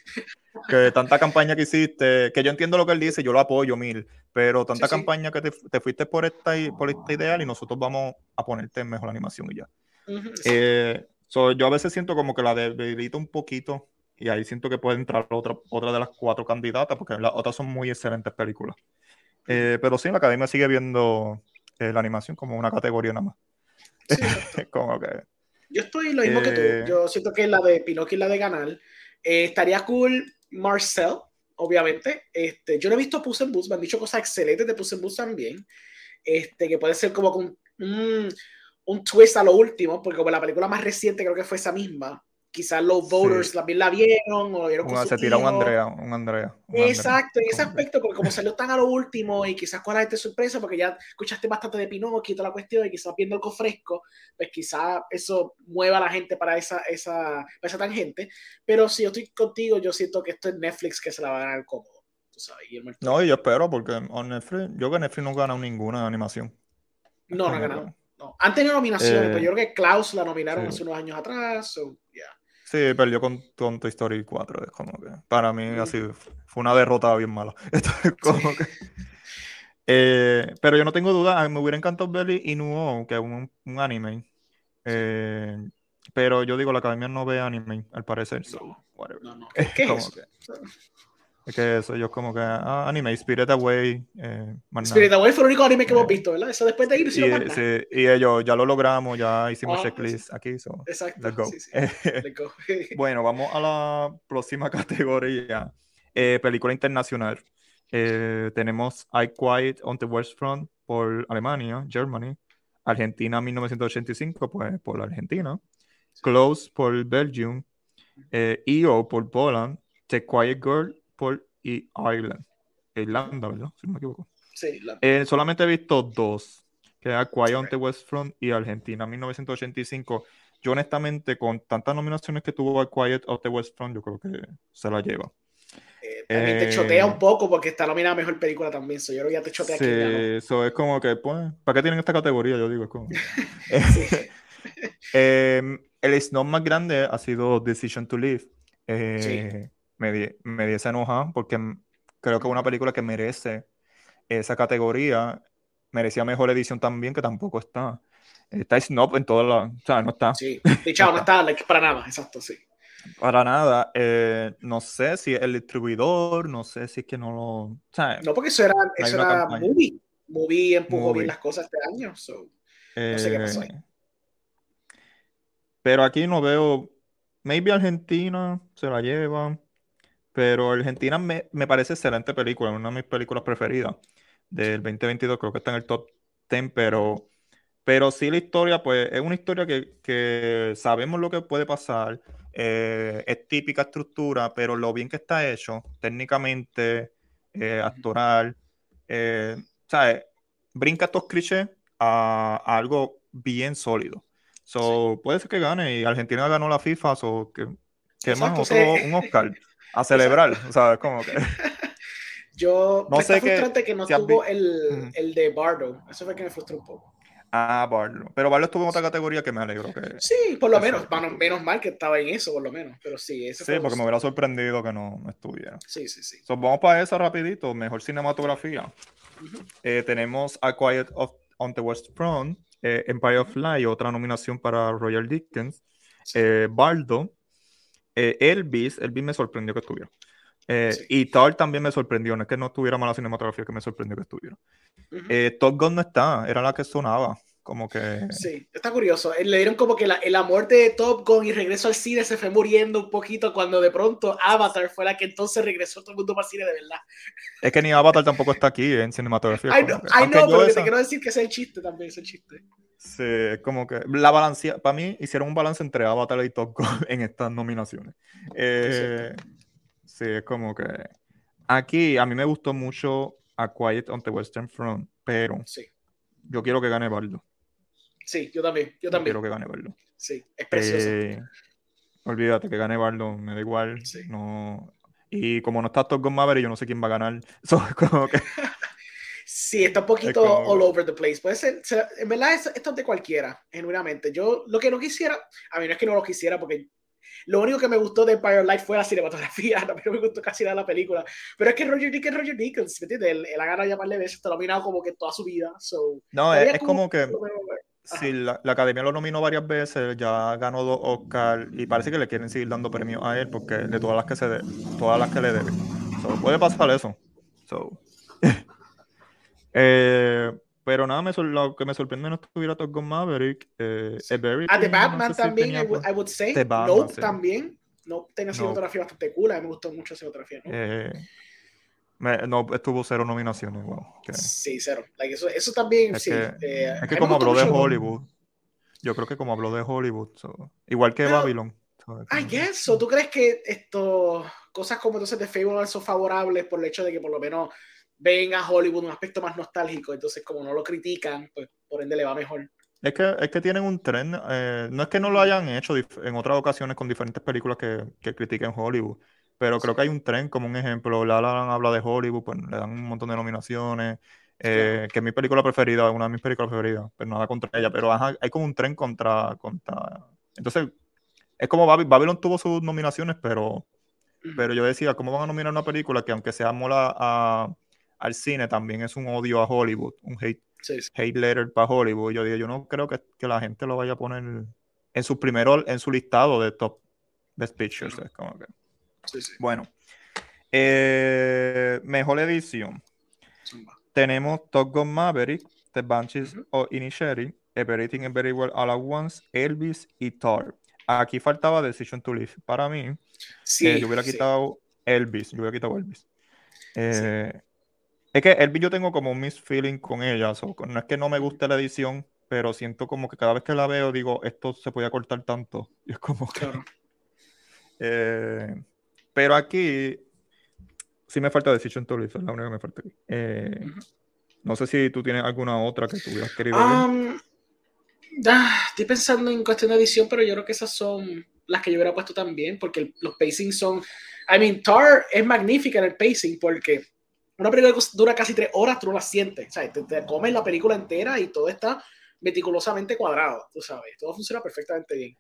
que tanta campaña que hiciste, que yo entiendo lo que él dice, yo lo apoyo mil, pero tanta Sí, campaña que te, te fuiste por esta, por esta ideal y nosotros vamos a ponerte en mejor animación y ya. Ujú. Eh, so, yo a veces siento como que la debilita un poquito y ahí siento que puede entrar otra, otra de las cuatro candidatas porque las otras son muy excelentes películas. Eh, pero sí, la academia sigue viendo eh, la animación como una categoría nada más. Sí, como que... Yo estoy lo mismo que Eh, tú. Yo siento que la de Pinocchio y la de ganar. Eh, estaría cool Marcel, obviamente. Este, yo no he visto Puss in Boots, me han dicho cosas excelentes de Puss in Boots también. Este, que puede ser como un, un, twist a lo último, porque como la película más reciente creo que fue esa misma, quizás los voters también la vieron o vieron con se tira un Andrea, un Andrea. Exacto, en ese aspecto, porque como salió tan a lo último y quizás con la gente sorpresa, porque ya escuchaste bastante de Pinocchio y toda la cuestión y quizás viendo algo fresco, pues quizás eso mueva a la gente para esa, esa, para esa tangente. Pero si yo estoy contigo, yo siento que esto es Netflix que se la va a ganar cómodo. no, y yo espero, porque en Netflix, yo que Netflix no ha ganado ninguna animación. No, no ha ganado. No. Han tenido nominaciones, pero yo creo que Klaus la nominaron hace unos años atrás. So, yeah. Sí, perdió con, con Toy Story 4. Es como que para mí así fue una derrota bien mala. como que, eh, pero yo no tengo duda, me hubiera encantado ver Inuo, que es un, un anime. Eh, pero yo digo, la academia no ve anime, al parecer. So, no, no. ¿Qué, es eso? Es que eso, yo como que, ah, anime, Spirit Away. Eh, Spirit Away fue el único anime que hemos visto, ¿verdad? Eso después de ir, sí, sí, y ellos ya lo logramos, ya hicimos ah, checklist aquí. So, Exacto. Let's go. let's go. bueno, vamos a la próxima categoría. Eh, película internacional. Eh, tenemos I Quiet on the West Front por Alemania, Germany. Argentina 1985, pues por Argentina. Close por Belgium. Eh, EO por Poland. The Quiet Girl y Ireland. Irlanda, ¿verdad? Si no me equivoco. Sí, eh, solamente he visto dos, que es Quiet on the West Front y Argentina 1985. Yo honestamente, con tantas nominaciones que tuvo A Quiet on the West Front, yo creo que se la lleva. Eh, también te chotea un poco porque está nominada mejor película también. So, yo creo que ya te chotea sí, eso es como que, pues, ¿para qué tienen esta categoría? Yo digo, es como. Em, el snob más grande ha sido Decision to Live. Eh, me, di, me diese enoja porque creo que es una película que merece esa categoría. Merecía mejor edición también, que tampoco está. Está Snob en todas las. O sea, no está. Sí, dicho, no está para nada, exacto, sí. Para nada. Eh, no sé si el distribuidor, no sé si es que no lo. no, porque eso era, eso era movie. Movie empujó bien las cosas este año. no sé qué pasó ahí. Eh, pero aquí no veo. Maybe Argentina se la lleva. Pero Argentina me, me parece excelente película, una de mis películas preferidas del 2022, creo que está en el top 10, pero, pero sí la historia, pues es una historia que, que sabemos lo que puede pasar, eh, es típica estructura, pero lo bien que está hecho, técnicamente, eh, actoral, eh, ¿sabes? Brinca estos clichés a, algo bien sólido. So, Puede ser que gane y Argentina ganó la FIFA, so, que, que más otro, un Oscar a celebrar, o sea, como que... Yo, no sé frustrante que no tuvo el, el, de Bardo, eso fue que me frustró un poco. Ah, Bardo. Pero Bardo estuvo en otra categoría que me alegro que... Sí, por lo menos, menos mal que estaba en eso, por lo menos, pero sí. Eso sí, porque me hubiera sorprendido que no, estuviera. Sí, sí, sí. vamos para esa rapidito, mejor cinematografía. Eh, tenemos A Quiet of, on the West Front, eh, Empire of Light, otra nominación para Royal Dickens, eh, Bardo, eh, Elvis, Elvis me sorprendió que estuviera. Eh, y Thor también me sorprendió, no es que no estuviera mala cinematografía, que me sorprendió que estuviera. Uh Top Gun no está, era la que sonaba, como que... Sí, está curioso. Le dieron como que la, la muerte de Top Gun y regreso al cine se fue muriendo un poquito cuando de pronto Avatar fue la que entonces regresó todo el mundo para el cine de verdad. Es que ni Avatar tampoco está aquí en cinematografía. Ay, no, pero te quiero decir que es el chiste también, es el chiste. Sí, como que la balancea, para mí hicieron un balance entre Avatar y Top Gun en estas nominaciones. Eh, sí, es como que aquí a mí me gustó mucho A Quiet on the Western Front, pero sí. yo quiero que gane Baldo. Sí, yo también, yo también. quiero que gane Baldo. Sí, es precioso. Eh, olvídate que gane Baldo, me da igual. No, y como no está Top Gun Maverick, yo no sé quién va a ganar. So, como que... Sí, está un poquito all over the place. Puede ser, en verdad, esto es de cualquiera, genuinamente. Yo lo que no quisiera, a mí no es que no lo quisiera, porque lo único que me gustó de Empire Life fue la cinematografía, no me gustó casi nada la película. Pero es que Roger Dickens, Roger Dickens, ¿me entiendes? Él, él ha ganado de veces, está nominado como que toda su vida. no, es, como que. Sí, la, la, academia lo nominó varias veces, ya ganó dos Oscar y parece que le quieren seguir dando premios a él porque de todas las que se de, todas las que le debe. puede pasar eso. So. Eh, pero nada, me, lo que me sorprende no estuviera Top Gun Maverick. Eh, ah, The Batman también, I would, say. Nope también. no tenga cinematografía bastante cool. A mí me gustó mucho cinematografía. ¿no? Eh, no, estuvo cero nominaciones. Wow, Sí, cero. eso, eso, también, es sí. Que, eh, es que como habló de Hollywood, yo creo que como habló de Hollywood, igual que Babylon. I guess, ¿tú crees que esto, cosas como entonces de Fable son favorables por el hecho de que por lo menos ven a Hollywood un aspecto más nostálgico, entonces como no lo critican, pues por ende le va mejor? Es que, es que tienen un tren, eh, no es que no lo hayan hecho en otras ocasiones con diferentes películas que, que critiquen Hollywood, pero creo que hay un tren, como un ejemplo, La La habla de Hollywood, pues le dan un montón de nominaciones, eh, que es mi película preferida, una de mis películas preferidas, pero nada contra ella, pero hay como un tren contra, contra... Entonces, es como Babylon tuvo sus nominaciones, pero, pero yo decía, ¿cómo van a nominar una película que aunque sea mola a, al cine, también es un odio a Hollywood, un hate hate letter para Hollywood. Yo digo, yo no creo que, que, la gente lo vaya a poner en su primero, en su listado de top best pictures. como que... Bueno, eh, mejor edición. Tenemos Top Gun Maverick, The Banshees of Inisherin, Everything and Very Well All at Once, Elvis y Tar. Aquí faltaba Decision to Live. Para mí, sí, eh, yo hubiera quitado Elvis. Yo hubiera quitado Elvis. Eh, es que Elvis yo tengo como un misfeeling con ella. no es que no me guste la edición, pero siento como que cada vez que la veo digo, esto se podía cortar tanto. Y es como que... Eh, pero aquí sí me falta Decision to Live, es la única que me falta aquí. Eh, no sé si tú tienes alguna otra que tuvieras querido um, ah, estoy pensando en cuestión de edición, pero yo creo que esas son las que yo hubiera puesto también, porque los pacing son... I mean, Tar es magnífica en el pacing porque una película que dura casi tres horas, tú no la sientes. O sea, te, comes la película entera y todo está meticulosamente cuadrado, tú sabes. Todo funciona perfectamente bien.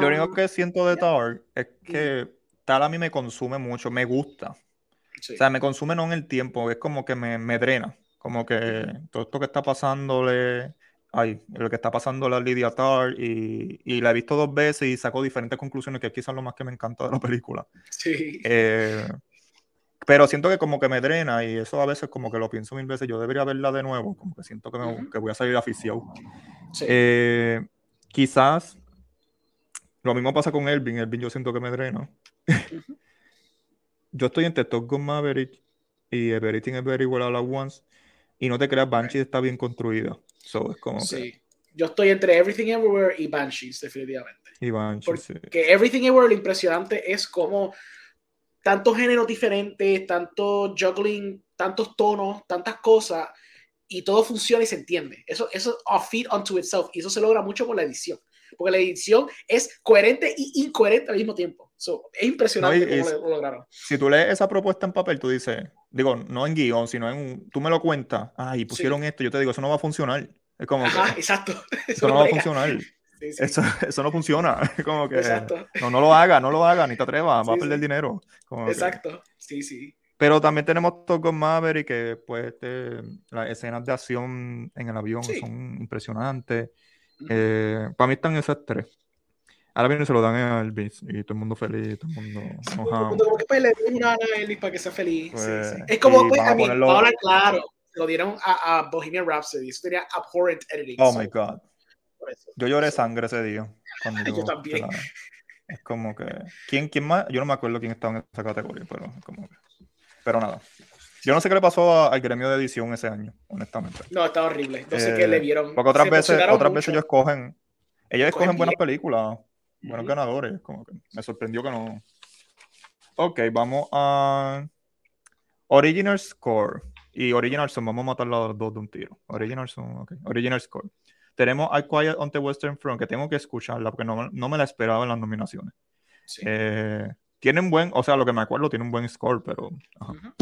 Lo único que siento de Tar es que Tal a mí me consume mucho, me gusta. O sea, me consume no en el tiempo, es como que me, me drena. Como que todo esto que está pasándole, ay, lo que está pasando a Lydia Tar y, y, la he visto dos veces y saco diferentes conclusiones, que es quizás lo más que me encanta de la película. Sí. Eh, pero siento que como que me drena y eso a veces como que lo pienso mil veces. Yo debería verla de nuevo, como que siento que, me, que voy a salir aficionado. Eh, quizás lo mismo pasa con Elvin. Elvin yo siento que me drena. yo estoy entre Top Gun Maverick y Everything is Very Well All at Once. Y no te creas, Banshee está bien construida. So, es como sí. Yo estoy entre Everything Everywhere y Banshees, definitivamente. Y Banshees, Porque Everything Everywhere, lo impresionante es como tantos géneros diferentes, tanto juggling, tantos tonos, tantas cosas, y todo funciona y se entiende. Eso, eso es feed unto itself, y eso se logra mucho por la edición, porque la edición es coherente y incoherente al mismo tiempo. es impresionante cómo lo lograron. Si tú lees esa propuesta en papel, tú dices, digo, no en guion, sino en tú me lo cuentas, ah, y pusieron esto, yo te digo, eso no va a funcionar. Es como Ajá, exacto. Eso, no va a funcionar. Eso, eso, no funciona. Como que no, no lo haga, no lo haga, ni te atrevas, va a perder dinero. Exacto, sí, sí. Pero también tenemos Top Maverick, que pues este, las escenas de acción en el avión son impresionantes. Eh, para mí están esas tres. Ahora viene se lo dan a Elvis y todo el mundo feliz, todo el mundo enojado. Como que pues le una a Elvis para que sea feliz. Pues, es como, pues, a mí, ahora claro, lo dieron a, a Bohemian Rhapsody. Eso tenía abhorrent editing. Oh my God. Yo lloré sangre ese día. yo, también. es como que. ¿quién, ¿Quién más? Yo no me acuerdo quién estaba en esa categoría, pero como que. Pero nada. Yo no sé qué le pasó al gremio de edición ese año, honestamente. No, está horrible. No sé qué le vieron. Porque otras veces, otras veces ellos escogen. Ellos escogen buenas películas, buenos ganadores. Como que me sorprendió que no. Ok, vamos a. Original Score. Y Original Son, vamos a matar los dos de un tiro. Original Son, ok. Original Score. Tenemos I Quiet on the Western Front, que tengo que escucharla porque no, no me la esperaba en las nominaciones. Eh, tienen buen, o sea, lo que me acuerdo, tiene un buen score, pero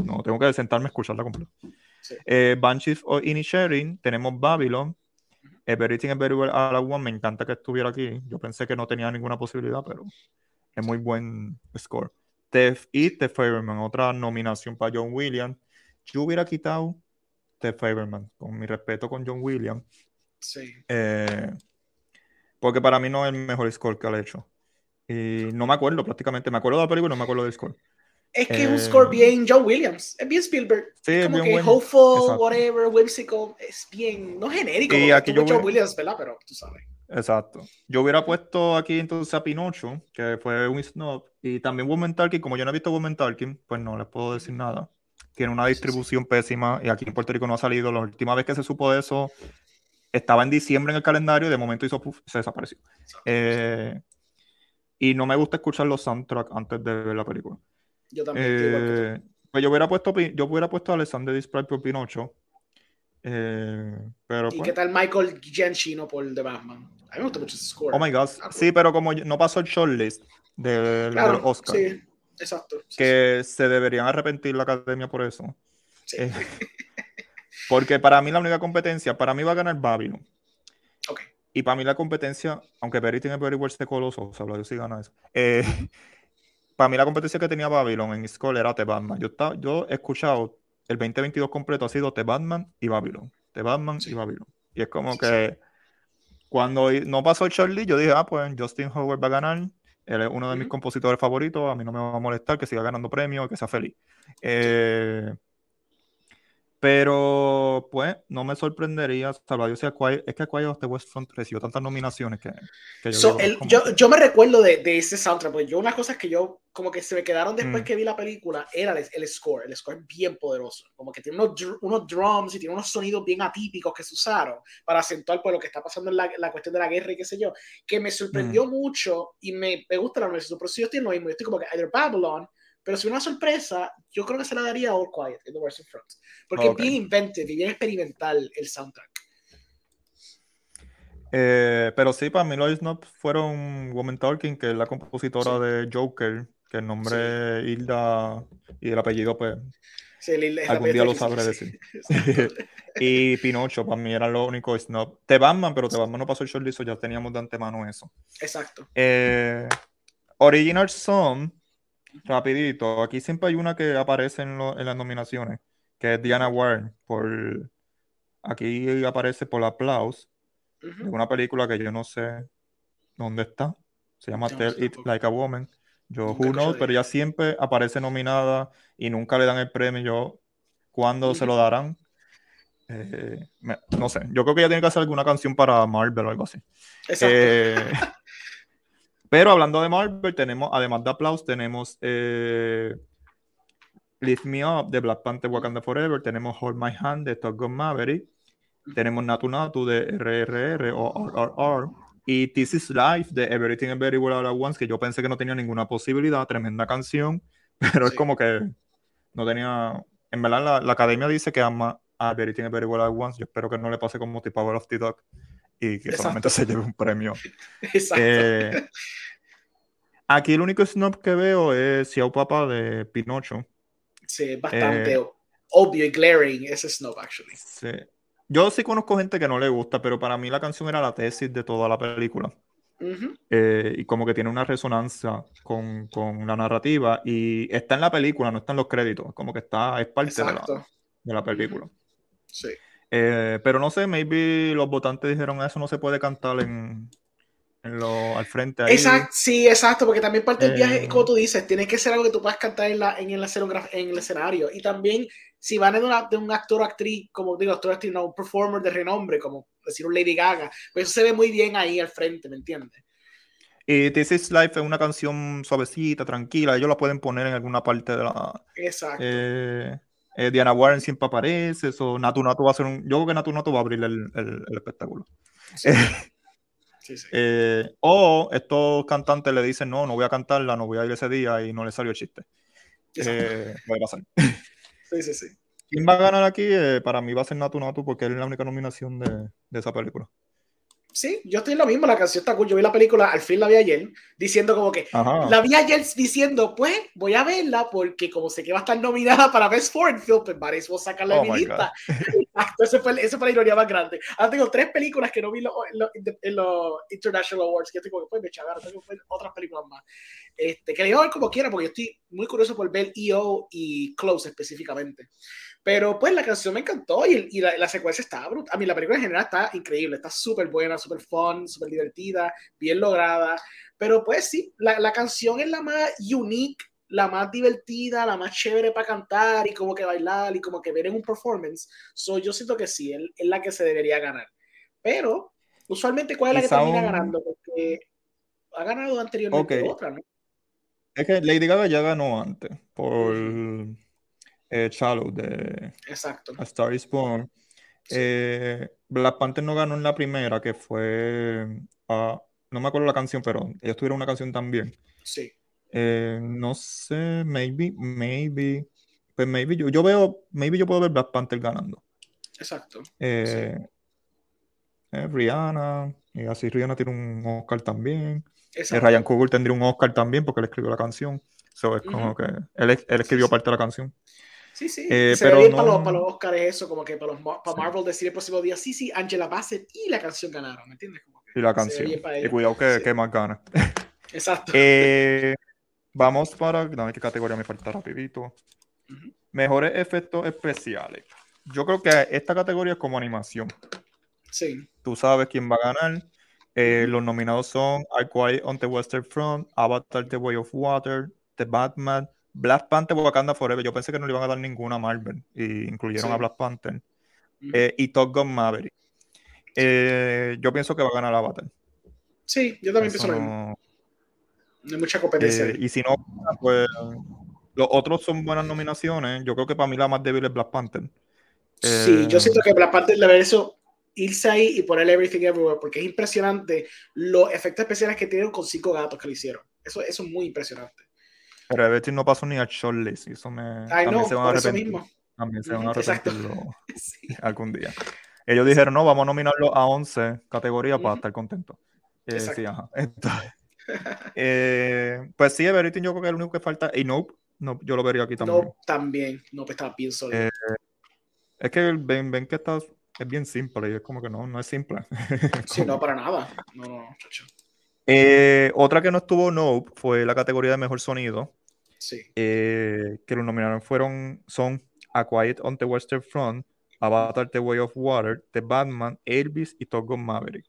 no, tengo que sentarme a escucharla completa. Eh, Banshees Inisherin, tenemos Babylon, Everything is Very Well All at One, me encanta que estuviera aquí. Yo pensé que no tenía ninguna posibilidad, pero es muy buen score. The y The Favorman, otra nominación para John Williams. Yo hubiera quitado The Favorman, con mi respeto con John Williams. Sí. Eh, porque para mí no es el mejor score que ha hecho. Y no me acuerdo prácticamente. Me acuerdo de la película no me acuerdo del score. Es que es un score eh, bien John Williams. Es bien Spielberg. Sí, como bien que hopeful, whatever, whimsical. Es bien, no genérico. Y aquí John Williams, ¿verdad? Pero tú sabes. Exacto. Yo hubiera puesto aquí entonces a Pinocho, que fue un snob, y también Woman Talking, como yo no he visto Woman Talking, pues no les puedo decir nada. Tiene una distribución pésima y aquí en Puerto Rico no ha salido. La última vez que se supo de eso estaba en diciembre en el calendario y de momento hizo se desapareció. Eh, y no me gusta escuchar los soundtracks antes de ver la película. Yo también. Eh, pues yo hubiera puesto yo hubiera puesto a Alexander Desplat por Pinocho. Eh, pero ¿Y pues qué tal Michael Giacchino por The Batman? A mí me gusta mucho ese score. Oh my god. Sí, pero como no pasó el shortlist del Claro, del Oscar, sí, exacto. sí, que se deberían arrepentir la academia por eso. sí. Eh, porque para mí la única competencia, para mí va a ganar Babylon. Ok. Y para mí la competencia, aunque Perry tiene Very Words de Coloso, o sea, yo sí gana eso. Eh, para mí la competencia que tenía Babylon en Skull era The Batman. Yo, estaba- yo he escuchado el 2022 completo ha sido The Batman y Babylon. The Batman Sí. y Babylon. Y es como Sí, que cuando i- no pasó Charlie, yo dije, ah, pues Justin Howard va a ganar. Él es uno de mis Ujú. compositores favoritos. A mí no me va a molestar que siga ganando premios, que sea feliz. Eh, pero, pues, no me sorprendería. Salva, yo sé, Quiet- es que Quiet of the West Front recibió tantas nominaciones que, que yo So, el- como- yo, yo me recuerdo de, de ese soundtrack, porque yo unas cosas que yo como que se me quedaron después Mm. que vi la película era el, el score. El score es bien poderoso. Como que tiene unos, unos drums y tiene unos sonidos bien atípicos que se usaron para acentuar por lo que está pasando en la, la cuestión de la guerra y qué sé yo, que me Mm. sorprendió mucho y me, me gusta la organización. Pero si yo estoy en lo mismo, yo estoy como que either Babylon, pero si una sorpresa, yo creo que se la daría a All Quiet in the Western Front. Porque Ok. es bien inventive y bien experimental el soundtrack. Eh, pero sí, para mí los Snobs fueron Woman Talking, que es la compositora de Joker, que el nombre Hilda y el apellido, pues, Sí, el- el- algún día lo sabré decir. Y Pinocho, para mí era lo único Snob. The Batman, pero The Batman no pasó el shortlist, ya teníamos de antemano eso. Exacto. Eh, Original Song, rapidito, aquí siempre hay una que aparece en, lo- en las nominaciones, que es Diana Warren, por... Aquí aparece por Applause, de Ujú. una película que yo no sé dónde está. Se llama No, Tell It. Like a Woman. Yo, Nunca who knows, de pero ella. siempre aparece nominada y nunca le dan el premio. Yo, ¿cuándo se lo darán? Eh, me- no sé. Yo creo que ella tiene que hacer alguna canción para Marvel o algo así. Exacto. Eh, pero hablando de Marvel, tenemos, además de Applause, tenemos eh, Lift Me Up de Black Panther Wakanda Forever, tenemos Hold My Hand de Top Gun Maverick, tenemos Natu Natu de RRR o RRR, y This Is Life de Everything Everywhere All At Once, que yo pensé que no tenía ninguna posibilidad, tremenda canción, pero es como que no tenía. En verdad, la, la academia dice que ama a Everything Everywhere All At Once. Yo espero que no le pase como The Power of the Dog y que Exacto. solamente se lleve un premio. Exacto. Eh, aquí el único snob que veo es Xiao Papa de Pinocho. sí, es bastante eh, obvio y glaring ese snob, actually. Sí. Yo sí conozco gente que no le gusta, pero para mí la canción era la tesis de toda la película. Eh, y como que tiene una resonancia con, con la narrativa y está en la película, no está en los créditos, como que está, es parte de la, de la película. Sí. Eh, pero no sé, maybe los votantes dijeron eso no se puede cantar en, en lo, al frente ahí. Exacto, sí, exacto, porque también parte del viaje, Eh, como tú dices, tiene que ser algo que tú puedas cantar en, la, en, el, en el escenario. Y también, si van de, una- de un actor o actriz, como digo, actor actriz, no, un performer de renombre, como decir un Lady Gaga, pues eso se ve muy bien ahí al frente, ¿me entiendes? Y This Is Life es una canción suavecita, tranquila, ellos la pueden poner en alguna parte de la... Exacto. eh, eh, Diana Warren siempre aparece, eso, Natu Natu va a ser un... Yo creo que Natu Natu va a abrir el, el- el espectáculo. Sí, sí, sí. eh, o estos cantantes le dicen, no, no voy a cantarla, no voy a ir ese día y no le salió el chiste. Eh, puede pasar. Sí, sí, sí. ¿Quién va a ganar aquí? Eh, para mí va a ser Natu Natu porque es la única nominación de, de esa película. Sí, yo estoy en lo mismo, la canción está cool. Yo vi la película, al fin la vi ayer, diciendo como que, Ajá. la vi ayer diciendo, pues voy a verla porque como sé que va a estar nominada para Best Foreign Film, pues para eso voy a sacarla de Oh mi my lista. Esa fue, esa fue la ironía más grande. Ahora tengo tres películas que no vi los en los- International Awards, que yo tengo que pues, me chavaron, tengo que ver otras películas más. Este, que le digo a ver como quiera, porque yo estoy muy curioso por ver EO y Close específicamente. Pero pues la canción me encantó y, y la, la secuencia está brutal. A mí la película en general está increíble, está súper buena, súper fun, súper divertida, bien lograda. Pero pues sí, la, la canción es la más unique, la más divertida, la más chévere para cantar y como que bailar y como que ver en un performance. So, yo siento que sí, es, es la que se debería ganar. Pero Usualmente, ¿cuál es la que termina ganando? Porque ha ganado anteriormente otra, ¿no? Es que Lady Gaga ya ganó antes por eh, Shallow de Exacto. A Star is Born. Eh, Black Panther no ganó en la primera, que fue. Uh, no me acuerdo la canción, pero ellos tuvieron una canción también. Sí. Eh, no sé, maybe, maybe. Pues maybe yo, yo veo, maybe yo puedo ver Black Panther ganando. Exacto. Eh, eh, Rihanna, y así Rihanna tiene un Oscar también. Ryan Coogler tendría un Oscar también porque él escribió la canción. So, es como que él, él escribió parte de la canción. Sí, sí. Eh, pero bien para, los, para los Oscars eso, como que para, los, para Marvel decir el próximo día, sí, sí, Angela Bassett y la canción ganaron, ¿me entiendes? Como y la canción. Y cuidado que, que más gana. Exacto. Eh, vamos para, dame qué categoría me falta rapidito. Mejores efectos especiales. Yo creo que esta categoría es como animación. Sí. Tú sabes quién va a ganar. Eh, los nominados son I Quiet on the Western Front, Avatar The Way of Water, The Batman, Black Panther, Wakanda Forever. Yo pensé que no le iban a dar ninguna a Marvel, y incluyeron a Black Panther. Eh, y Top Gun Maverick. Eh, yo pienso que va a ganar Avatar. Sí, yo también pienso lo mismo. No hay mucha competencia. y si no, pues los otros son buenas nominaciones. Yo creo que para mí la más débil es Black Panther. Sí, yo siento que Black Panther le eso irse ahí y poner Everything Everywhere, porque es impresionante los efectos especiales que tienen con cinco gatos que lo hicieron. Eso, eso es muy impresionante. Pero Everything no pasó ni a shortlist, y eso me. Ay, no, se van a arrepentir. Mismo. También se van a arrepentirlo algún día. Ellos dijeron, no, vamos a nominarlo a 11 categorías para estar contentos. Eh, sí, ajá. Entonces, eh, pues sí, Everything yo creo que es el único que falta. Y Nope, no, yo lo vería aquí también. Nope también. Nope está bien sólido. Eh, es que ven, ven que está es bien simple y es como que no, no es simple. sí, no, para nada. No, no, chacho. Eh, otra que no estuvo Nope fue la categoría de mejor sonido. Sí. Eh, que los nominaron fueron son A Quiet on the Western Front, Avatar The Way of Water, The Batman, Elvis y Top Gun Maverick.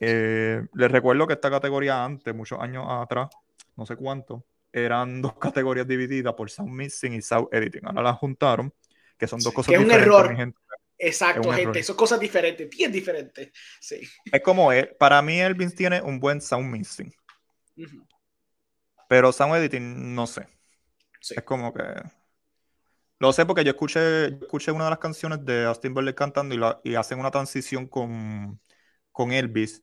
Eh, les recuerdo que esta categoría antes, muchos años atrás, no sé cuánto, eran dos categorías divididas por Sound Mixing y Sound Editing. Ahora las juntaron, que son dos cosas que es un error. Exacto, gente. Son cosas diferentes, bien diferentes. Sí. Es como, él, para mí Elvis tiene un buen sound mixing. Pero sound editing, no sé. Es como que... Lo sé porque yo escuché, escuché una de las canciones de Austin Butler cantando y, y hacen una transición con, con Elvis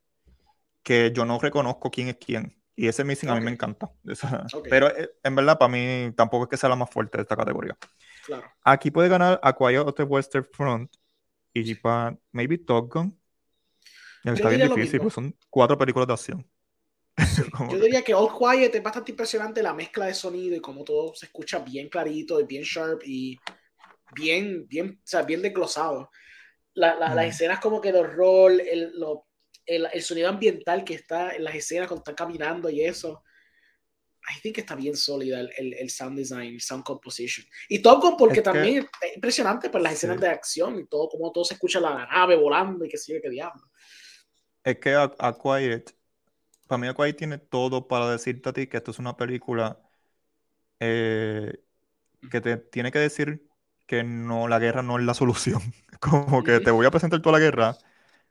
que yo no reconozco quién es quién. Y ese mixing a mí me encanta. Pero eh, en verdad, para mí tampoco es que sea la más fuerte de esta categoría. Claro. Aquí puede ganar A Quiet of the Western Front, y para maybe Top Gun. Está bien difícil, pues son cuatro películas de acción. Yo diría que All Quiet es bastante impresionante la mezcla de sonido y como todo se escucha bien clarito y bien sharp y bien, bien, o sea, bien desglosado. La, la, Las escenas como que los rol, el, el, el, sonido ambiental que está en las escenas cuando están caminando y eso. I think está bien sólida el, el, sound design, el sound composition. Y todo porque también es impresionante por las escenas de acción y todo, como todo se escucha la nave volando y que sigue que diablo. Es que a, Quiet, para mí A Quiet tiene todo para decirte a ti que esto es una película eh, que te tiene que decir que no, la guerra no es la solución. Como que te voy a presentar toda la guerra,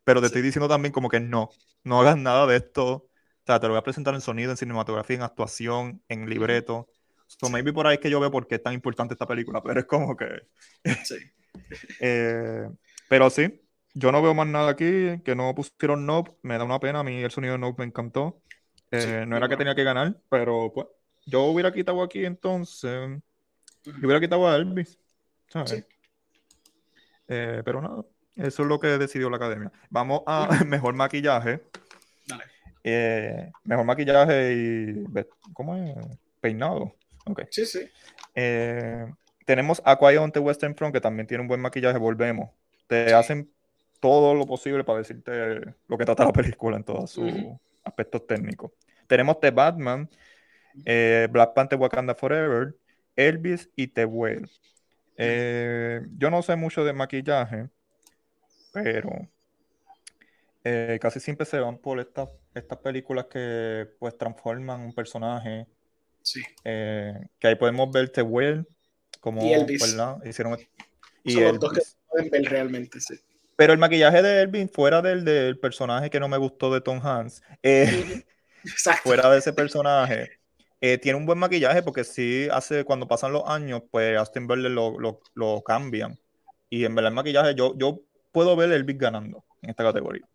pero te estoy diciendo también como que no, no hagas nada de esto o sea, te lo voy a presentar en sonido, en cinematografía, en actuación, en libreto. So maybe por ahí es que yo veo por qué es tan importante esta película, pero es como que. Sí. eh, pero sí, yo no veo más nada aquí, que no pusieron Nope, me da una pena, a mí el sonido de Nope me encantó. Eh, no era que tenía que ganar, pero pues yo hubiera quitado aquí entonces, yo hubiera quitado a Elvis, ¿sabes? Eh, pero nada, eso es lo que decidió la academia. Vamos a mejor maquillaje. Dale. Eh, mejor maquillaje y. ¿Cómo es? Peinado. Okay. Sí, sí. Eh, tenemos Aqua the Western Front, que también tiene un buen maquillaje. Volvemos. Te hacen todo lo posible para decirte lo que trata la película en todos sus aspectos técnicos. Tenemos The Batman, eh, Black Panther Wakanda Forever, Elvis y The Whale. yo no sé mucho de maquillaje, pero casi siempre se van por estas estas películas que pues transforman un personaje. Sí. Eh, que ahí podemos ver The Well como y Elvis. ¿verdad? Hicieron y Son los dos que pueden ver realmente, sí. Pero el maquillaje de Elvin, fuera del, del personaje que no me gustó de Tom Hanks, eh, fuera de ese personaje, eh, tiene un buen maquillaje porque sí hace, cuando pasan los años, pues Austin Butler lo, lo, lo, cambian. Y en verdad el maquillaje, yo, yo puedo ver Elvis ganando en esta categoría.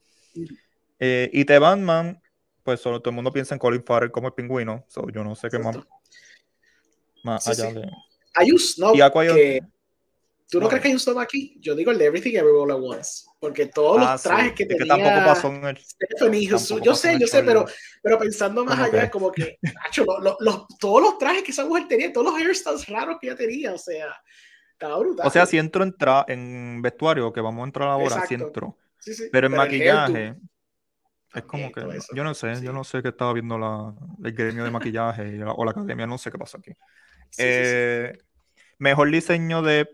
Eh, y The Batman, pues solo todo el mundo piensa en Colin Farrell como el pingüino. yo no sé qué más, más allá de. Hay un snob que... ¿Tú no, crees que hay un snob aquí? Yo digo el de Everything Everywhere All At Once. Porque todos los ah, trajes que tenía... Que tampoco pasó en el... yo sé, yo sé, pero, pero pensando más allá, como que... todos los trajes que esa mujer tenía, todos los hairstyles raros que ella tenía, o sea... Estaba brutal. O sea, si entro en, en vestuario, que vamos a entrar ahora, si entro. Sí, sí. Pero en maquillaje... Es como que, yo no sé, yo no sé qué estaba viendo la, el gremio de maquillaje o la academia, no sé qué pasa aquí. Eh, mejor diseño de,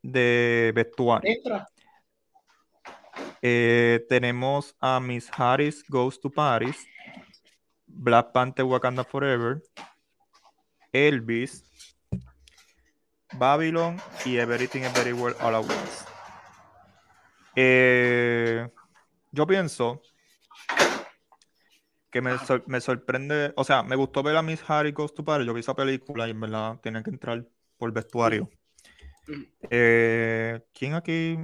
de vestuario. Eh, tenemos a Miss Harris Goes to Paris, Black Panther Wakanda Forever, Elvis, Babylon y Everything Everywhere All at Once. Eh, yo pienso que me, me, sorprende, o sea, me gustó ver a Miss Harry Goes to Paris, yo vi esa película y en verdad tenía que entrar por vestuario. Eh, ¿Quién aquí?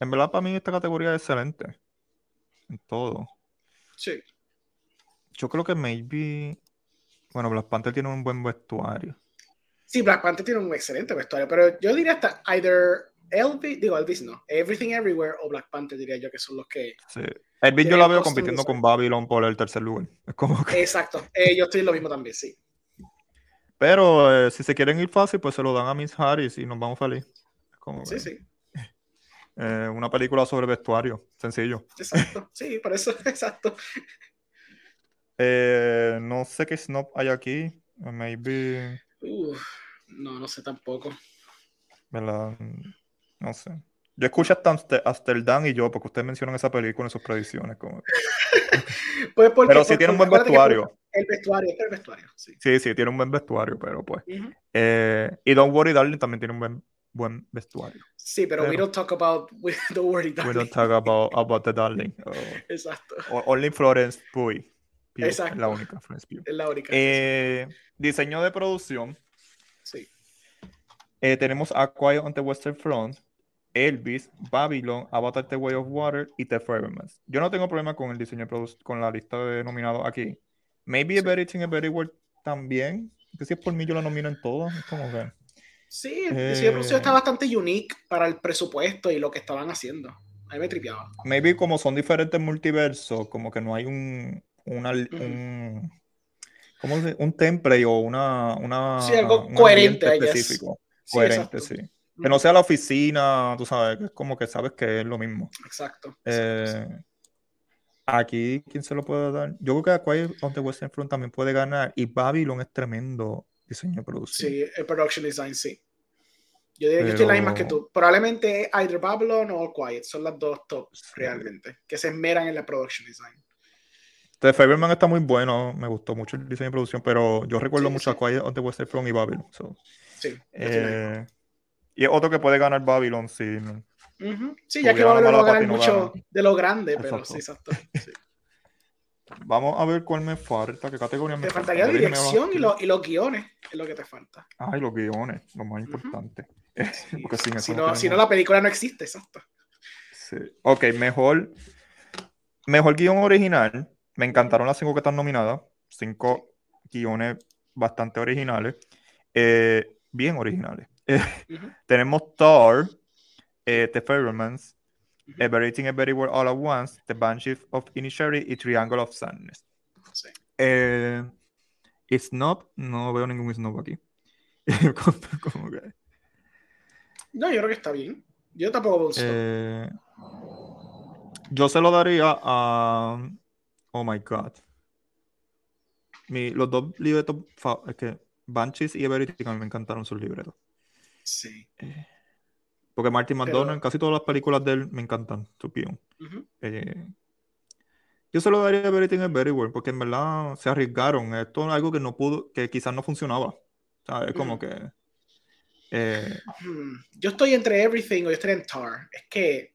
En verdad para mí esta categoría es excelente. En todo. Sí. Yo creo que maybe... Bueno, Black Panther tiene un buen vestuario. Sí, Black Panther tiene un excelente vestuario, pero yo diría hasta either Elvis, digo Elvis no, Everything Everywhere o Black Panther diría yo que son los que... Sí. Elvis yo la veo compitiendo con Babylon por el tercer lugar. Es como que... Exacto, eh, yo estoy lo mismo también, sí. Pero eh, si se quieren ir fácil, pues se lo dan a Miss Harris y nos vamos feliz. Como sí, sí. Eh, una película sobre vestuario, sencillo. Exacto, sí, por eso, exacto. no sé qué snob hay aquí. Maybe. no, no sé tampoco. ¿Verdad? No sé. Yo escucho hasta Amsterdam y yo, porque ustedes mencionan esa película en sus predicciones. Como... pues pero sí tiene un buen vestuario. El vestuario, el vestuario, sí. Sí, sí, tiene un buen vestuario, pero pues. eh, y Don't Worry Darling también tiene un buen, buen vestuario. Sí, pero, we don't talk about Don't Worry Darling. We don't talk about, about the Darling. Exacto. only Florence Pugh. Exacto. Es la única, Florence Pugh. Es la única. Eh, diseño de producción. Sí. Eh, tenemos A Quiet on the Western Front, Elvis, Babylon, Avatar The Way of Water y The Fablemans. Yo no tengo problema con el diseño con la lista de nominados aquí. Maybe sí. Everything Everywhere también. Que si es por mí yo lo nomino en todo. como que... Sí, el producción está bastante unique para el presupuesto y lo que estaban haciendo. A mí me tripeaba. Maybe como son diferentes multiversos, como que no hay un, una, un, ¿cómo se, un template o una, una sí, algo coherente específico. coherente, sí. Que no sea la oficina, tú sabes, que es como que sabes que es lo mismo. Exacto. Eh, aquí, ¿quién se lo puede dar? Yo creo que Aquarius on the Western Front también puede ganar. Y Babylon es tremendo diseño de producción. Sí, el production design, sí. Yo diría que estoy la misma que tú. Probablemente either Babylon o Quiet son las dos top realmente, que se esmeran en la production design. The Faberman está muy bueno, me gustó mucho el diseño de producción, pero yo recuerdo mucho a Quiet on the Western Front y Babylon. Sí. Eh, y es otro que puede ganar Babylon si. Sí, ya que Babylon va a ganar mucho de lo grande, pero sí, exacto. Vamos a ver cuál me falta, qué categoría me falta. Te faltaría dirección y, y, los guiones, es lo que te falta. Ay, los guiones, lo más importante. Porque si, no, si no, la película no existe, exacto. Sí. Ok, mejor, mejor guion original. Me encantaron las cinco que están nominadas. Cinco guiones bastante originales. Eh, bien originales. Tenemos Thor, eh, The Fablemans, Everything Everywhere All at Once, The Banshee of Inisherin y Triangle of Sadness. Sí. Eh, Snob, no veo ningún Snob aquí. No, yo creo que está bien. Yo tampoco eh, Yo se lo daría a. Oh my god. Mi, los dos libretos. Es que Banshees y Everything me encantaron sus libretos. Sí. Eh, porque Martin McDonald, casi todas las películas de él me encantan, su guion. Eh, yo se lo daría a Everything Everywhere, porque en verdad se arriesgaron. Esto es algo que no pudo, que quizás no funcionaba. es como que. Eh, yo estoy entre Everything o yo estoy en Tar. Es que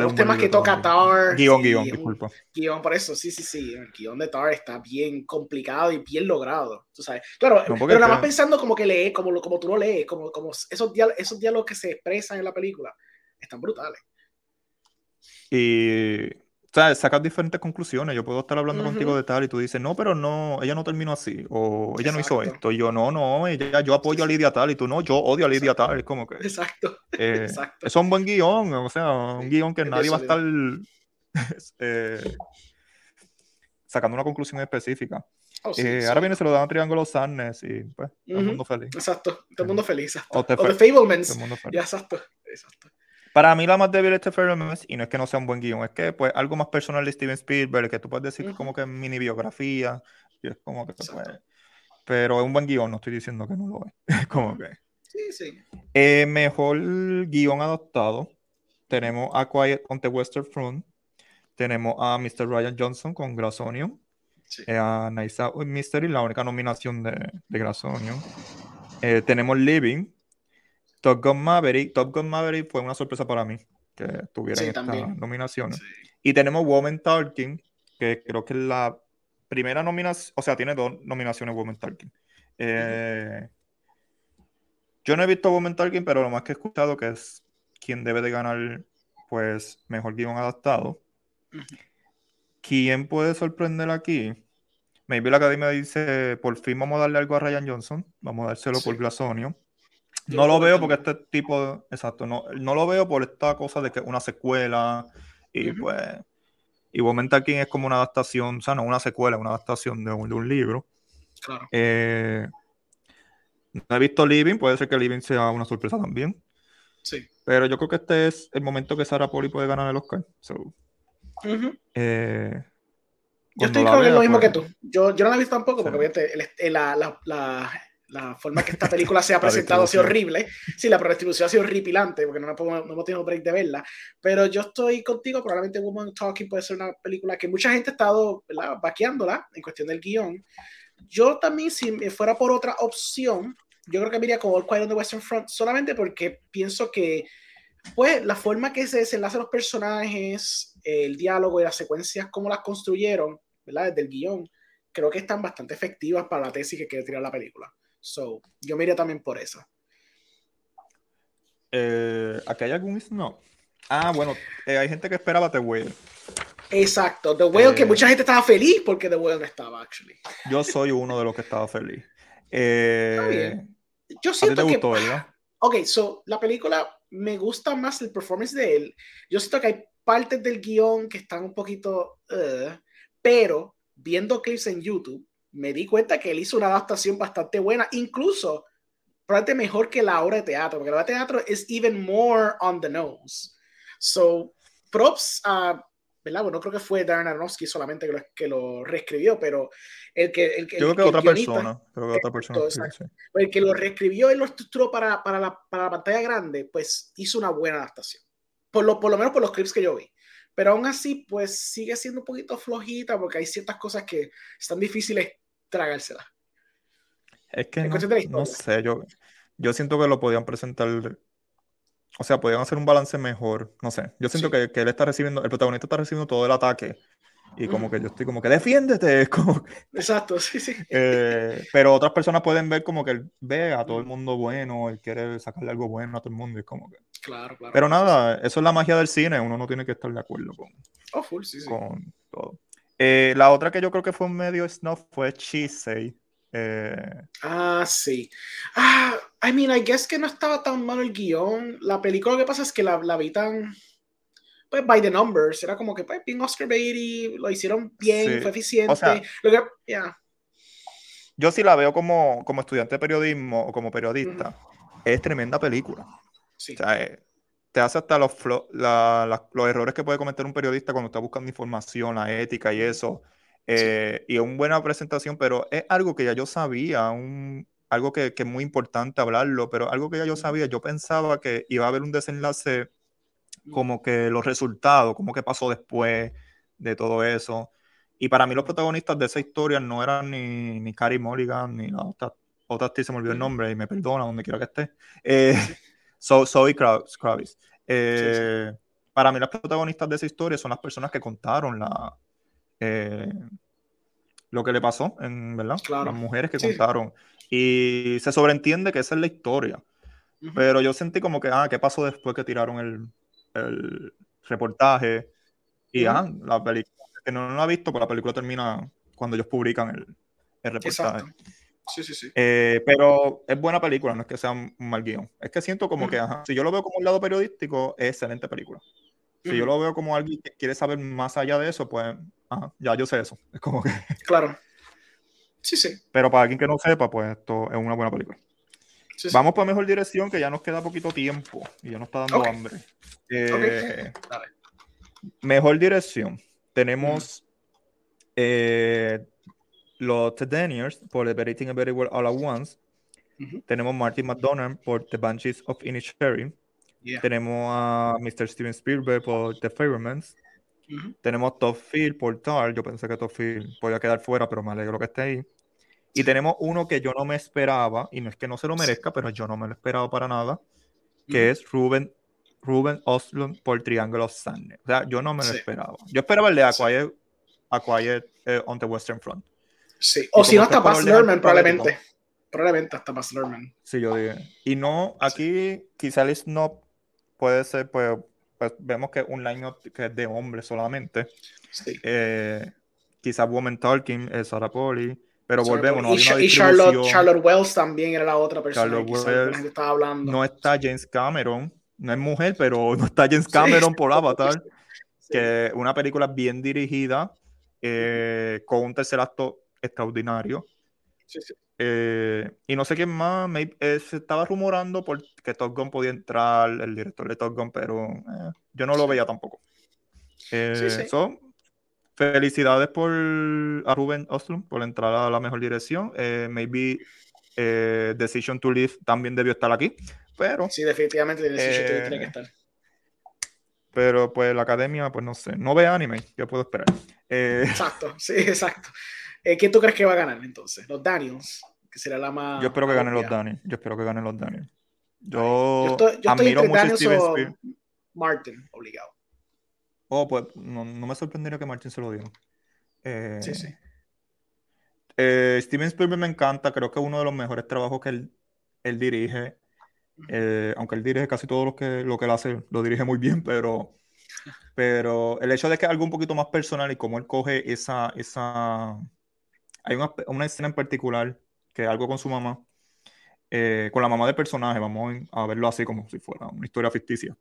los temas que toca Tar. Guión, guion, disculpa. Guión, por eso, sí, sí, sí. El guion de Tar está bien complicado y bien logrado. Tú sabes. Claro, pero nada más pensando como que lee, como, como tú lo lees, como, como esos, esos diálogos que se expresan en la película, están brutales. Y sea, sacas diferentes conclusiones. Yo puedo estar hablando contigo de tal y tú dices, no, pero no, ella no terminó así, o ella no hizo esto. Y yo, no, no, ella, yo apoyo a Lidia tal, y tú, no, yo odio a Lidia tal. Es como que. Exacto. Eh, Exacto. Eso es un buen guion, o sea, un guion que nadie va a estar eh, sacando una conclusión específica. Oh, eh, ahora viene, se lo dan a Triángulo Sadness y pues, todo el mundo feliz. Exacto, todo el mundo feliz. O, The Fablemans. Ya, exacto, exacto. Para mí la más débil es The y no es que no sea un buen guion, es que pues algo más personal de Steven Spielberg, que tú puedes decir como que mini biografía, y es como que pues, pero es un buen guion, no estoy diciendo que no lo es, como que... Sí, sí. Eh, mejor guion adaptado, tenemos a Quiet on the Western Front, tenemos a Mr. Ryan Johnson con Glass Onion, eh, a Nice Mystery, la única nominación de, de Glass Onion. Eh, tenemos Living, Top Gun Maverick. Top Gun Maverick fue una sorpresa para mí que tuviera esta nominación. Y tenemos Woman Talking, que creo que es la primera nominación, o sea, tiene dos nominaciones Woman Talking. Eh, yo no he visto Woman Talking, pero lo más que he escuchado que es quien debe de ganar, pues, mejor guion adaptado. ¿Quién puede sorprender aquí? Maybe la academia dice, por fin vamos a darle algo a Ryan Johnson, vamos a dárselo por Glasonio. No lo veo porque este tipo, exacto, no, no lo veo por esta cosa de que una secuela y pues, y Woman King es como una adaptación, o sea, no una secuela, una adaptación de un, de un libro. Claro. Eh, no he visto Living, puede ser que Living sea una sorpresa también. Sí. Pero yo creo que este es el momento que Sarah Poli puede ganar el Oscar. Eh, yo estoy con lo mismo que pues tú. Yo, yo no la he visto tampoco, porque obviamente la, la, la forma que esta película se ha presentado ha sido horrible. Sí, la redistribución ha sido horripilante porque no, no, hemos tenido break de verla. Pero yo estoy contigo, probablemente Woman Talking puede ser una película que mucha gente ha estado vaqueándola en cuestión del guion. Yo también, si me fuera por otra opción, yo creo que me iría con All Quiet on the Western Front solamente porque pienso que pues la forma que se desenlazan los personajes, el diálogo y las secuencias, cómo las construyeron, ¿verdad? Desde el guion, creo que están bastante efectivas para la tesis que quiere tirar la película. So, yo me iría también por eso. Eh, ¿Aquí hay algún no? Ah, bueno, eh, hay gente que esperaba The Whale. Exacto, The Whale, que eh, mucha gente estaba feliz porque The Whale no estaba, actually. Yo soy uno de los que estaba feliz. Eh, yo siento que. Ok, so, la película me gusta más el performance de él. Yo siento que hay partes del guion que están un poquito. pero viendo clips en YouTube, me di cuenta que él hizo una adaptación bastante buena, incluso probablemente mejor que la obra de teatro, porque la obra de teatro es even more on the nose. So, props a, ¿verdad? Bueno, creo que fue Darren Aronofsky solamente que lo, que lo reescribió, pero el que... El, Yo creo que, otra persona, creo que otra persona. el que lo reescribió y lo estructuró para, para, la, para la pantalla grande, pues hizo una buena adaptación. Por lo, por lo menos por los clips que yo vi pero aún así, pues sigue siendo un poquito flojita porque hay ciertas cosas que están difíciles tragárselas. Es que no, sé, yo, yo siento que lo podían presentar, o sea, podían hacer un balance mejor, no sé, yo siento que, que, él está recibiendo, el protagonista está recibiendo todo el ataque y como que yo estoy como que defiéndete, como Exacto, sí, sí. Eh, pero otras personas pueden ver como que él ve a todo el mundo bueno, él quiere sacarle algo bueno a todo el mundo y como que... Claro, claro. Pero nada, eso es la magia del cine, uno no tiene que estar de acuerdo con, oh, full, sí, sí. con todo. Eh, la otra que yo creo que fue un medio snuff fue Chisei. Eh... Ah, sí. Ah, I mean, I guess que no estaba tan malo el guion. La película lo que pasa es que la, la vi tan pues by the numbers, era como que pues bien Oscar Beatty, lo hicieron bien, fue eficiente. O sea, Yo sí la veo como, como estudiante de periodismo o como periodista, es tremenda película. Sí. O sea, eh, te hace hasta los, los errores que puede cometer un periodista cuando está buscando información, la ética y eso. Eh, y es una buena presentación, pero es algo que ya yo sabía, un, algo que, que, es muy importante hablarlo, pero algo que ya yo sabía, yo pensaba que iba a haber un desenlace como que los resultados, como que pasó después de todo eso. Y para mí los protagonistas de esa historia no eran ni, ni Carrie Mulligan, ni la otra, otra se me olvidó el nombre y me perdona donde quiera que esté. Eh, Zoe Kravitz. Eh, para mí las protagonistas de esa historia son las personas que contaron la, eh, lo que le pasó, en, ¿verdad? Las mujeres que contaron. Y se sobreentiende que esa es la historia. Pero yo sentí como que, ah, ¿qué pasó después que tiraron el, el reportaje? Y, la película, que no, lo ha visto, pero la película termina cuando ellos publican el, el reportaje. Sí, sí, sí. Eh, pero es buena película, no es que sea un mal guion. Es que siento como que, ajá, si yo lo veo como un lado periodístico, es excelente película. Si yo lo veo como alguien que quiere saber más allá de eso, pues, ajá, ya yo sé eso. Es como que. Claro. Sí, sí. Pero para alguien que no sepa, pues esto es una buena película. Vamos para mejor dirección, que ya nos queda poquito tiempo y ya nos está dando hambre. Eh, mejor dirección. Tenemos eh, los The Daniels por Everything Everywhere All at Once. Tenemos Martin McDonald por The Banshees of Inisherin. Tenemos a Mr. Steven Spielberg por The Fablemans. Tenemos Top Field por Tar. Yo pensé que Top Field podía quedar fuera, pero me alegro que esté ahí. Y tenemos uno que yo no me esperaba, y no es que no se lo merezca, pero yo no me lo esperaba para nada, que es Ruben, Ruben Oslund por Triangle of Sadness. O sea, yo no me lo esperaba. Yo esperaba el de A Quiet, eh, on the Western Front. Sí, o si no, hasta Luhrmann, probablemente. Probablemente hasta Luhrmann. Sí, yo dije. Y no, aquí quizá el no puede ser, pues, pues vemos que un line que es de hombres solamente. Sí. Eh, quizás Woman Talking, es Sarah Poli, pero volvemos. No, y, y Charlotte, Charlotte, Wells también era la otra persona Charlotte Wells, estaba hablando. No está James Cameron, no es mujer, pero no está James Cameron por Avatar. Que una película bien dirigida, eh, con un tercer acto extraordinario. Eh, y no sé quién más, eh, se estaba rumorando porque Top Gun podía entrar, el director de Top Gun, pero eh, yo no lo veía tampoco. Felicidades por a Ruben Oslund por entrar a la mejor dirección. maybe Decision to Live también debió estar aquí, pero... Sí, definitivamente Decision to Live tiene que estar. Pero pues la academia, pues no sé, no ve anime, yo puedo esperar. Exacto, sí, exacto. Eh, ¿Quién tú crees que va a ganar entonces? Los Daniels, que será la más. Yo espero que ganen los Daniels. Yo espero que ganen los Daniels. Yo, estoy, admiro mucho Daniels Steven Martin, obligado. Oh, pues no, me sorprendería que Martin se lo diera. Eh, sí, sí. Eh, Steven Spielberg me encanta, creo que es uno de los mejores trabajos que él, él dirige. aunque él dirige casi todo lo que, lo que él hace, lo dirige muy bien, pero, pero el hecho de que es algo un poquito más personal y cómo él coge esa, esa, hay una, una, escena en particular que es algo con su mamá, eh, con la mamá del personaje, vamos a verlo así como si fuera una historia ficticia,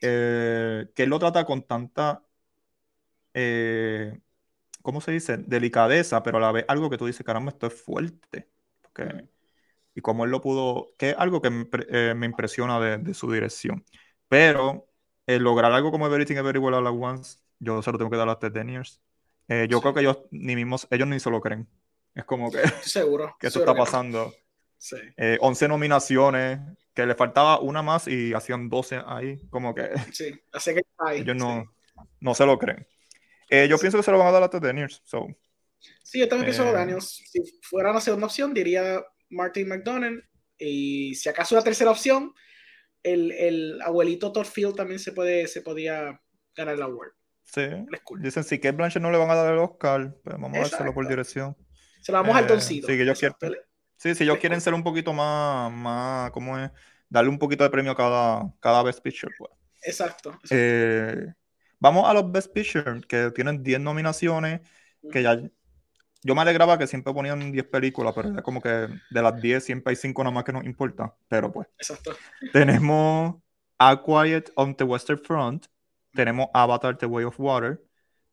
eh, que él lo trata con tanta, eh, ¿cómo se dice? Delicadeza, pero a la vez algo que tú dices, caramba, esto es fuerte. y como él lo pudo, que es algo que me, impresiona de, de, su dirección. Pero lograr algo como Everything Everywhere All at Once, yo se lo tengo que dar a The Deniers. Eh, yo creo que ellos ni mismos, ellos ni se lo creen. Es como que, seguro, que eso está pasando. Sí. 11 eh, nominaciones, que le faltaba una más y hacían 12 ahí, como que... Sí, así que ellos no, no se lo creen. Eh, yo pienso que se lo van a dar a The Daniels. So. Sí, yo también pienso a Daniels. Si fuera una segunda opción, diría Martin McDonald. Y si acaso una tercera opción, el, el abuelito Torfield también se, puede, se podía ganar el award. Sí. Dicen, si que Blanchett no le van a dar el Oscar, pues vamos a dárselo por dirección. Se lo damos al doncito. Sí, que ellos quieren, sí, si ellos quieren ser un poquito más, más, ¿cómo es? Darle un poquito de premio a cada, cada Best Picture, pues. Exacto. Eh, vamos a los Best Picture, que tienen 10 nominaciones, que ya... Yo me alegraba que siempre ponían 10 películas, pero es como que de las 10 siempre hay 5 nada más que nos importa. Pero pues. Exacto. Tenemos A Quiet on the Western Front, tenemos Avatar The Way of Water,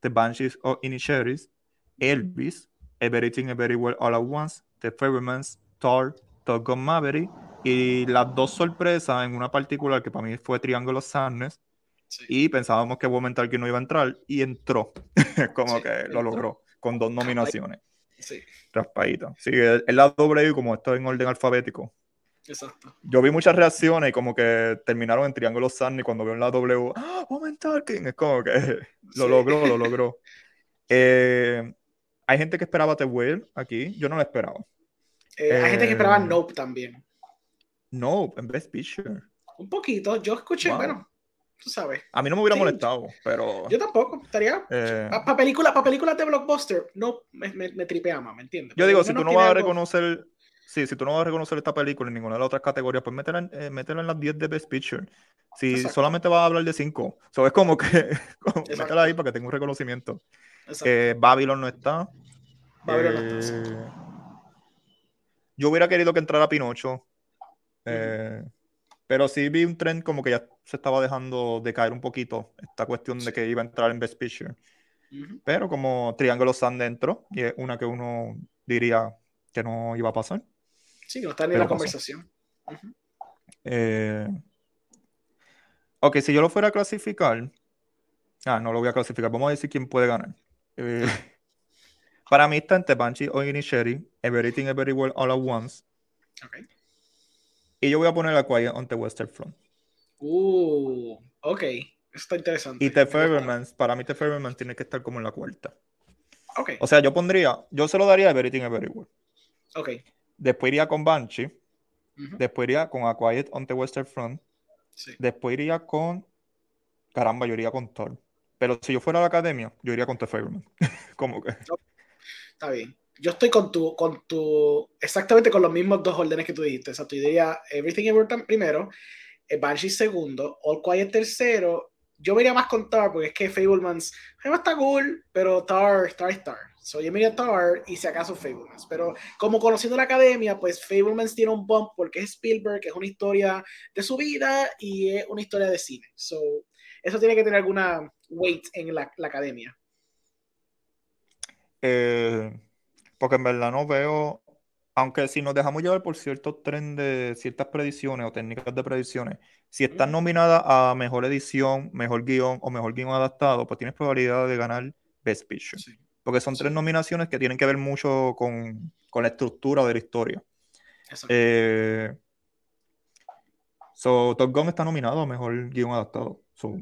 The Banshees of Inisheris, Elvis, Everything Everywhere All at Once, The Fairyman's, Thor, Top Gun Maverick y las dos sorpresas en una particular que para mí fue Triángulo Sadness y pensábamos que Woman que no iba a entrar y entró, como que lo logró con dos nominaciones. Sí. Raspadita. Sí, es la doble como esto en orden alfabético. Exacto. Yo vi muchas reacciones y como que terminaron en Triángulo Sunny cuando vieron la W. ¡Ah, Woman Talking! Es como que lo logró, lo logró. Eh, hay gente que esperaba The Whale aquí. Yo no lo esperaba. Eh, hay gente que esperaba eh, Nope también. Nope, en Best Picture. Un poquito. Yo escuché, bueno. tú sabes. A mí no me hubiera Sí. molestado, pero. Yo tampoco, estaría... eh, Para películas, pa películas de blockbuster, no, me, me, me tripea más, ¿me entiendes? yo digo, si tú no vas a reconocer. Sí, si tú no vas a reconocer esta película en ninguna de las otras categorías, pues métela en, eh, métela en las 10 de Best Picture. Si Exacto. solamente vas a hablar de 5, so, es como que. como, métela ahí para que tenga un reconocimiento. Eh, Babylon no está. Babylon no está, Eh, Yo hubiera querido que entrara Pinocho. eh, Pero sí vi un trend como que ya se estaba dejando de caer un poquito esta cuestión de que iba a entrar en Best Picture. Pero como Triángulo Sun dentro, y es una que uno diría que no iba a pasar. Sí, no está ni en la pasó. conversación. Eh, Ok, si yo lo fuera a clasificar. Ah, no lo voy a clasificar. Vamos a decir quién puede ganar. Eh, para mí está entre Banshee o Inishery, Everything Everywhere All at Once. Ok. Y yo voy a poner a Quiet on the Western Front. Uh, ok. Está interesante. Y The. Fablemans, para mí The Fablemans tiene que estar como en la cuarta. Ok, O sea, yo pondría, yo se lo daría a Everything Everywhere. ok. Después iría con Banshee. Después iría con A Quiet on the Western Front. Sí. Después iría con. Caramba, yo iría con Thor. Pero si yo fuera a la academia, yo iría con The Fableman. como que. Está bien. Yo estoy con tu, con tu, exactamente con los mismos dos órdenes que tú dijiste. Exacto. Yo diría Everything Everywhere primero, eh, Banshee segundo, All Quiet tercero. Yo me iría más con Tar, porque es que Fablemans, Fablemans está cool, pero Tar, Tar Tar. So, yo me iría Tar y si acaso Fablemans. Pero como conociendo la academia, pues Fablemans tiene un bump porque es Spielberg, es una historia de su vida y es una historia de cine. So, eso tiene que tener alguna weight en la, la academia. Eh, porque en verdad no veo. Aunque si nos dejamos llevar por ciertos trends de ciertas predicciones o técnicas de predicciones, si estás nominada a mejor edición, mejor guion o mejor guion adaptado, pues tienes probabilidad de ganar Best Picture. Sí. Porque son Sí. tres nominaciones que tienen que ver mucho con, con la estructura de la historia. Eh, so, Top Gun está nominado a mejor guion adaptado. So,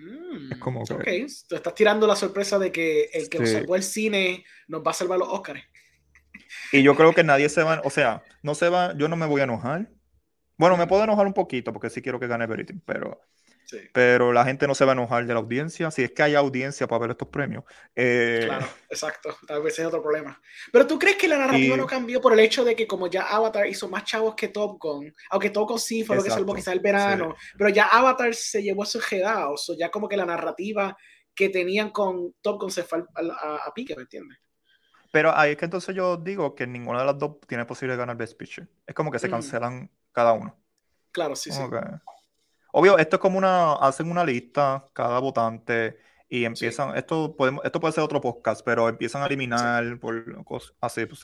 Mm, es como que- Ok, tú estás tirando la sorpresa de que el que nos Sí. salvó el cine nos va a salvar los Oscars. y yo creo que nadie se va, o sea, no se va, yo no me voy a enojar. Bueno, me puedo enojar un poquito porque sí quiero que gane Everything, pero, Sí, pero la gente no se va a enojar de la audiencia, si es que hay audiencia para ver estos premios. Eh, claro, exacto. Tal vez es otro problema. Pero tú crees que la narrativa Y- no cambió por el hecho de que como ya Avatar hizo más chavos que Top Gun, aunque Top Gun sí fue lo que salvó quizá el verano, pero ya Avatar se llevó esos jedados, o ya como que la narrativa que tenían con Top Gun se fue a, a pique, ¿me entiendes? Pero ahí es que entonces yo digo que ninguna de las dos tiene posibilidad de ganar Best Picture. Es como que se Mm. cancelan cada uno. Claro, sí, sí. Que- Obvio, esto es como una, hacen una lista cada votante y empiezan, esto podemos, esto puede ser otro podcast, pero empiezan a eliminar por cosas así, pues,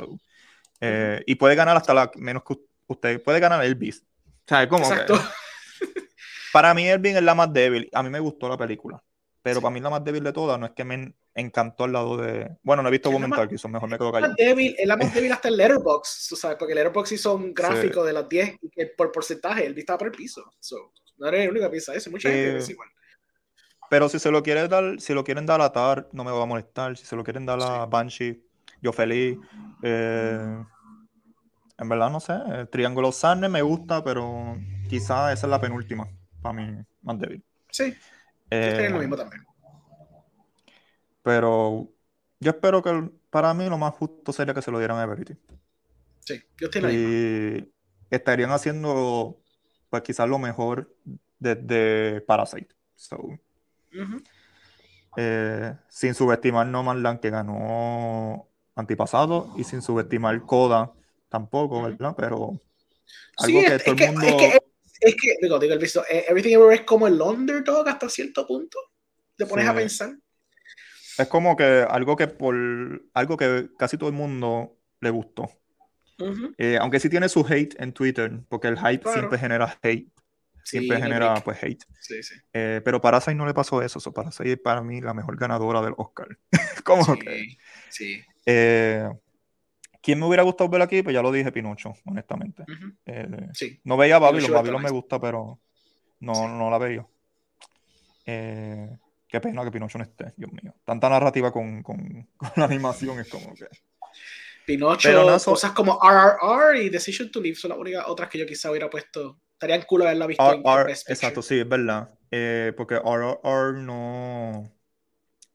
eh, y puede ganar hasta la menos que usted, puede ganar Elvis. O sea, es como que- Exacto. para mí Elvis es la más débil. A mí me gustó la película, pero Sí. para mí la más débil de todas no es que me encantó al lado de, bueno, no he visto la más- Parkinson, mejor me quedo Es la callado. más débil, es la más débil hasta el Letterboxd, tú sabes, porque el Letterboxd hizo un gráfico de las 10 y que por porcentaje, él estaba por el piso. So, no eres el único que piensa eso, mucha gente Eh, igual. Pero si se lo quiere dar, si lo quieren dar a Tar, no me va a molestar. Si se lo quieren dar a Sí. Banshee, yo feliz. Eh, en verdad, no sé. El Triángulo Sarne me gusta, pero quizá esa es la penúltima. Para mí, más débil. Sí, yo Eh, lo mismo también. pero yo espero que el- para mí lo más justo sería que se lo dieran a Everything. Sí, yo estoy la misma. Y estarían haciendo, pues quizás lo mejor desde Parasite. So, eh, sin subestimar No Man's Land que ganó antipasado y sin subestimar Coda tampoco. Pero Sí, algo que es, todo es el mundo... es que, es que, digo, digo, el visto, eh, Everything Everywhere es como el underdog hasta cierto punto. Te pones Sí. a pensar. Es como que algo que por algo que casi todo el mundo le gustó. Eh, aunque sí tiene su hate en Twitter, porque el hype Claro. siempre genera hate, siempre genera pues hate. Sí, sí. Eh, pero Parasite no le pasó eso, so Parasite es para mí la mejor ganadora del Oscar. como que Sí, eh, ¿quién me hubiera gustado ver aquí? Pues ya lo dije, Pinocho, honestamente. Eh, Sí. No veía Babylon, Pinocho Babylon está me gusta, pero no, Sí. no la veía. Eh, qué pena que Pinocho no esté, Dios mío. Tanta narrativa con, con- con la animación es como que. Pinocho, Pero so- cosas como RRR y Decision to Live son las únicas otras que yo quizá hubiera puesto Estaría cool haberla visto en R- Best Picture. exacto, sí, es verdad. Eh, porque RRR no,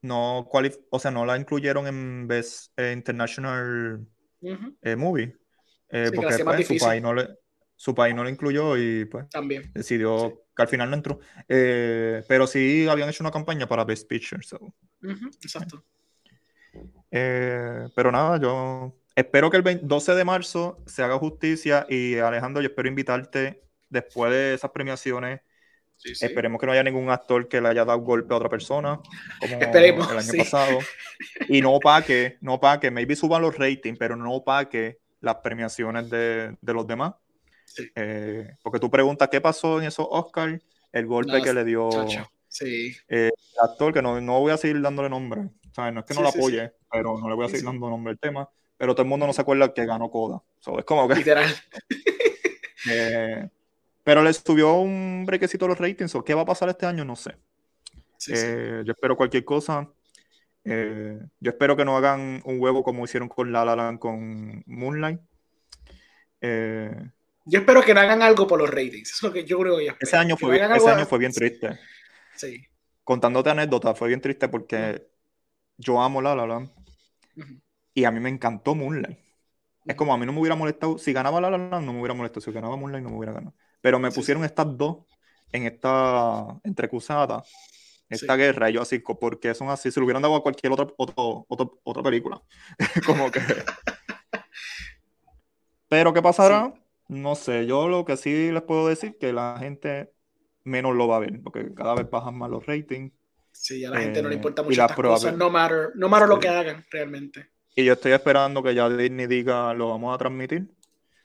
no o sea, no la incluyeron en Best eh, International eh, Movie. Eh, Sí, porque pues, su país no le, su país no lo incluyó y pues También. decidió Sí. que al final no entró. Pero sí habían hecho una campaña para Best Picture. so. Exacto. Pero nada, yo espero que el 20 12 de marzo se haga justicia y Alejandro, yo espero invitarte después de esas premiaciones. Sí, sí. Esperemos que no haya ningún actor que le haya dado golpe a otra persona, como Esperemos, el año sí. pasado. Y no para que, no para que, maybe suban los ratings, pero no para que las premiaciones de, de los demás. Eh, porque tú preguntas qué pasó en esos Oscars, el golpe No, que le dio. Sí. el actor, que no, no voy a seguir dándole nombre. O sea, no es que no lo apoye, pero no le voy a seguir dando nombre al tema. Pero todo el mundo no se acuerda que ganó Coda. So, es como que. Literal. eh, pero le subió un brequecito a los ratings. o ¿Qué va a pasar este año? No sé. Sí, sí. Eh, yo espero cualquier cosa. Eh, yo espero que no hagan un huevo como hicieron con La La Land con Moonlight. Yo espero que no hagan algo por los ratings. Eso es lo que yo creo que yo ese año fue, ese año bien triste. Sí. Contándote anécdotas, fue bien triste porque yo amo La La Land. Y a mí me encantó Moonlight. Es como a mí no me hubiera molestado, si ganaba La La Land no me hubiera molestado, si ganaba Moonlight no me hubiera ganado. Pero me Sí, pusieron estas dos en esta entrecruzada, esta Sí. guerra, y yo así, porque son así, se lo hubieran dado a cualquier otra, otro- otro- otra película. como que... Pero ¿qué pasará? No sé, yo lo que sí les puedo decir que la gente menos lo va a ver, porque cada vez bajan más los ratings. Sí, a la gente no le Eh, importa y mucho las cosas, no matter, no matter lo que hagan realmente. Y yo estoy esperando que ya Disney diga, lo vamos a transmitir.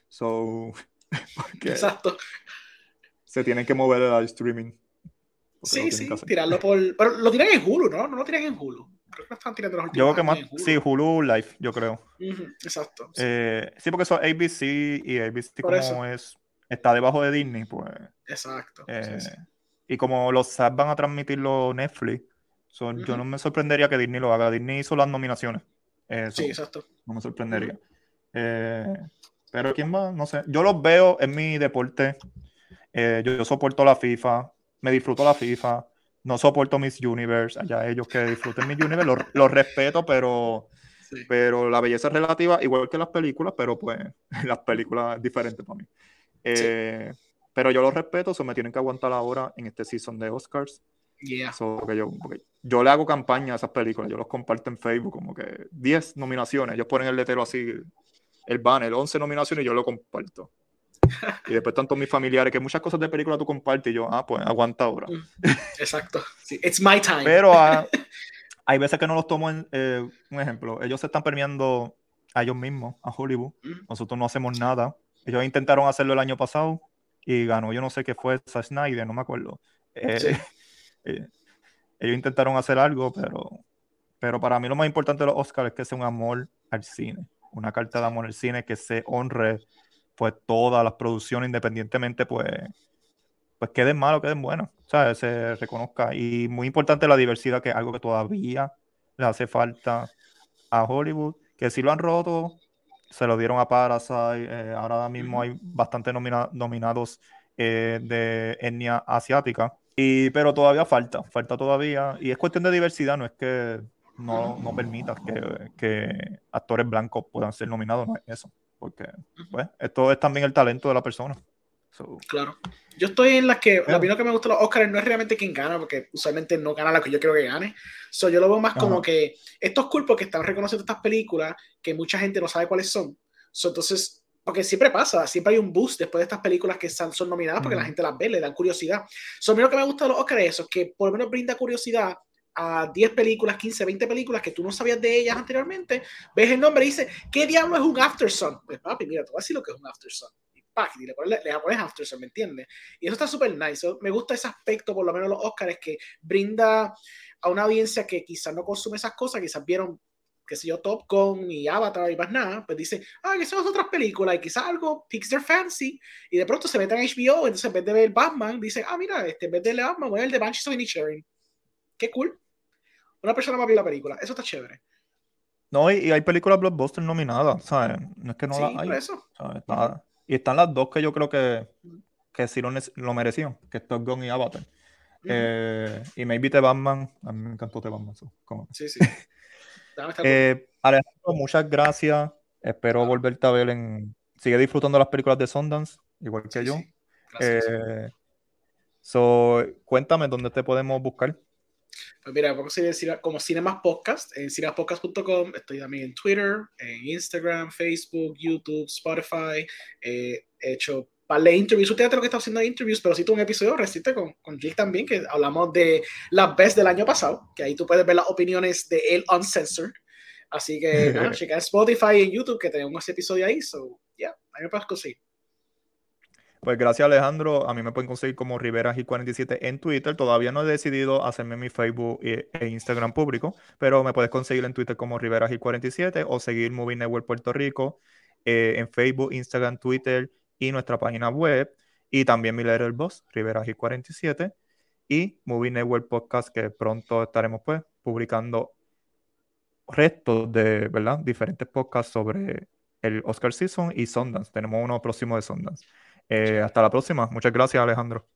So, porque Exacto. se tienen que mover al streaming. Porque Sí, sí, tirarlo por. Pero lo tiran en Hulu, ¿no? No lo tiran en Hulu. Creo que lo están tirando los Yo creo que más, Hulu. sí, Hulu Live, yo creo. Ujú, Exacto. sí, Eh, sí, porque eso es ABC y ABC Por como eso. es, está debajo de Disney, pues. Exacto. eh, sí, sí. Y como los SAP van a transmitirlo Netflix, so, yo no me sorprendería que Disney lo haga. Disney hizo las nominaciones. Eh, so, Sí, exacto. no me sorprendería. Eh, pero quién va, no sé. Yo los veo en mi deporte. Eh, yo, yo soporto la FIFA, me disfruto la FIFA. No soporto Miss Universe, allá ellos que disfruten Miss Universe, los, los respeto, pero, Sí. pero la belleza es relativa, igual que las películas, pero pues las películas es diferente para mí. Eh, Pero yo los respeto, so me tienen que aguantar ahora en este season de Oscars. Yeah. So, que yo, porque yo le hago campaña a esas películas, yo los comparto en Facebook, como que 10 nominaciones, ellos ponen el letrero así, el banner, 11 nominaciones y yo lo comparto. Y después tanto mis familiares, que muchas cosas de película tú compartes y yo, ah, pues aguanta ahora. Exacto. Sí. It's my time. Pero ah, hay veces que no los tomo en, eh, un ejemplo, ellos se están premiando a ellos mismos, a Hollywood, Mm. nosotros no hacemos nada. Ellos intentaron hacerlo el año pasado y ganó, yo no sé qué fue, Zack Snyder, no me acuerdo. Eh, Sí. Eh, ellos intentaron hacer algo, pero, pero para mí lo más importante de los Oscars es que sea un amor al cine, una carta de amor al cine, que se honre pues todas las producciones independientemente pues pues queden mal o queden buenas, ¿sabes? Se reconozca. Y muy importante la diversidad, que es algo que todavía le hace falta a Hollywood, que si lo han roto, se lo dieron a Parasite, eh, ahora mismo hay bastante nomina- nominados eh, de etnia asiática, y, pero todavía falta, falta todavía, y es cuestión de diversidad, no es que no, no permitas que, que actores blancos puedan ser nominados, no es eso, porque pues, esto es también el talento de la persona. So, Claro. Yo estoy en las que, Yeah. la opinión que me gusta los Oscars no es realmente quién gana, porque usualmente no gana la que yo quiero que gane. So, yo lo veo más como Ajá. que estos culpos que están reconociendo estas películas, que mucha gente no sabe cuáles son. So, entonces, porque siempre pasa, siempre hay un boost después de estas películas que son, son nominadas porque Ujú. la gente las ve, le dan curiosidad. So, a mí lo que me gusta de los Oscars es eso, que por lo menos brinda curiosidad a 10 películas, 15, 20 películas que tú no sabías de ellas anteriormente, ves el nombre y dices, ¿qué diablo es un Aftersun? Pues papi, mira, te voy a decir lo que es un Aftersun. Y pack, y le pones, le pones Aftersun, ¿me entiendes? Y eso está súper nice. So, me gusta ese aspecto, por lo menos los Oscars, que brinda a una audiencia que quizás no consume esas cosas, quizás vieron, qué sé yo, Top Gun y Avatar y más nada, pues dice, ah, que son otras películas y quizás algo piques their fancy y de pronto se meten a HBO, entonces en vez de ver Batman, dice, ah, mira, este, en vez de ver Batman, voy a ver el de Banshees of Inisherin. Qué cool. Una persona va a ver la película, eso está chévere. No, y, y hay películas blockbuster nominadas, ¿sabes? No es que no sí, las hay. por eso. ¿sabes? Está- y están las dos que yo creo que, que sí lo, lo merecían, que es Top Gun y Avatar. Eh, y maybe The Batman, a mí me encantó The Batman. Sí, sí. eh, Alejandro, muchas gracias. Espero volverte a ver en. Sigue disfrutando las películas de Sundance, igual que yo. Eh, so, cuéntame dónde te podemos buscar. Pues mira, como Cinemas Podcast, en cinemaspodcast.com, estoy también en Twitter, en Instagram, Facebook, YouTube, Spotify, eh, he hecho para de interviews, usted lo que está haciendo interviews, pero sí tuve un episodio reciente con, con Jill también, que hablamos de las best del año pasado, que ahí tú puedes ver las opiniones de él uncensored. Así que nada, checa en Spotify y en YouTube que tenemos ese episodio ahí, so yeah, ahí me puedes conseguir. Pues gracias Alejandro, a mí me pueden conseguir como Rivera G47 en Twitter, todavía no he decidido hacerme mi Facebook e Instagram público, pero me puedes conseguir en Twitter como Rivera G47 o seguir Movie Network Puerto Rico eh, en Facebook, Instagram, Twitter y nuestra página web y también mi boss Rivera G47 y Movie Network Podcast que pronto estaremos pues publicando restos de, ¿verdad? Diferentes podcasts sobre el Oscar Season y Sundance. Tenemos uno próximo de Sundance. Eh, hasta la próxima. Muchas gracias, Alejandro.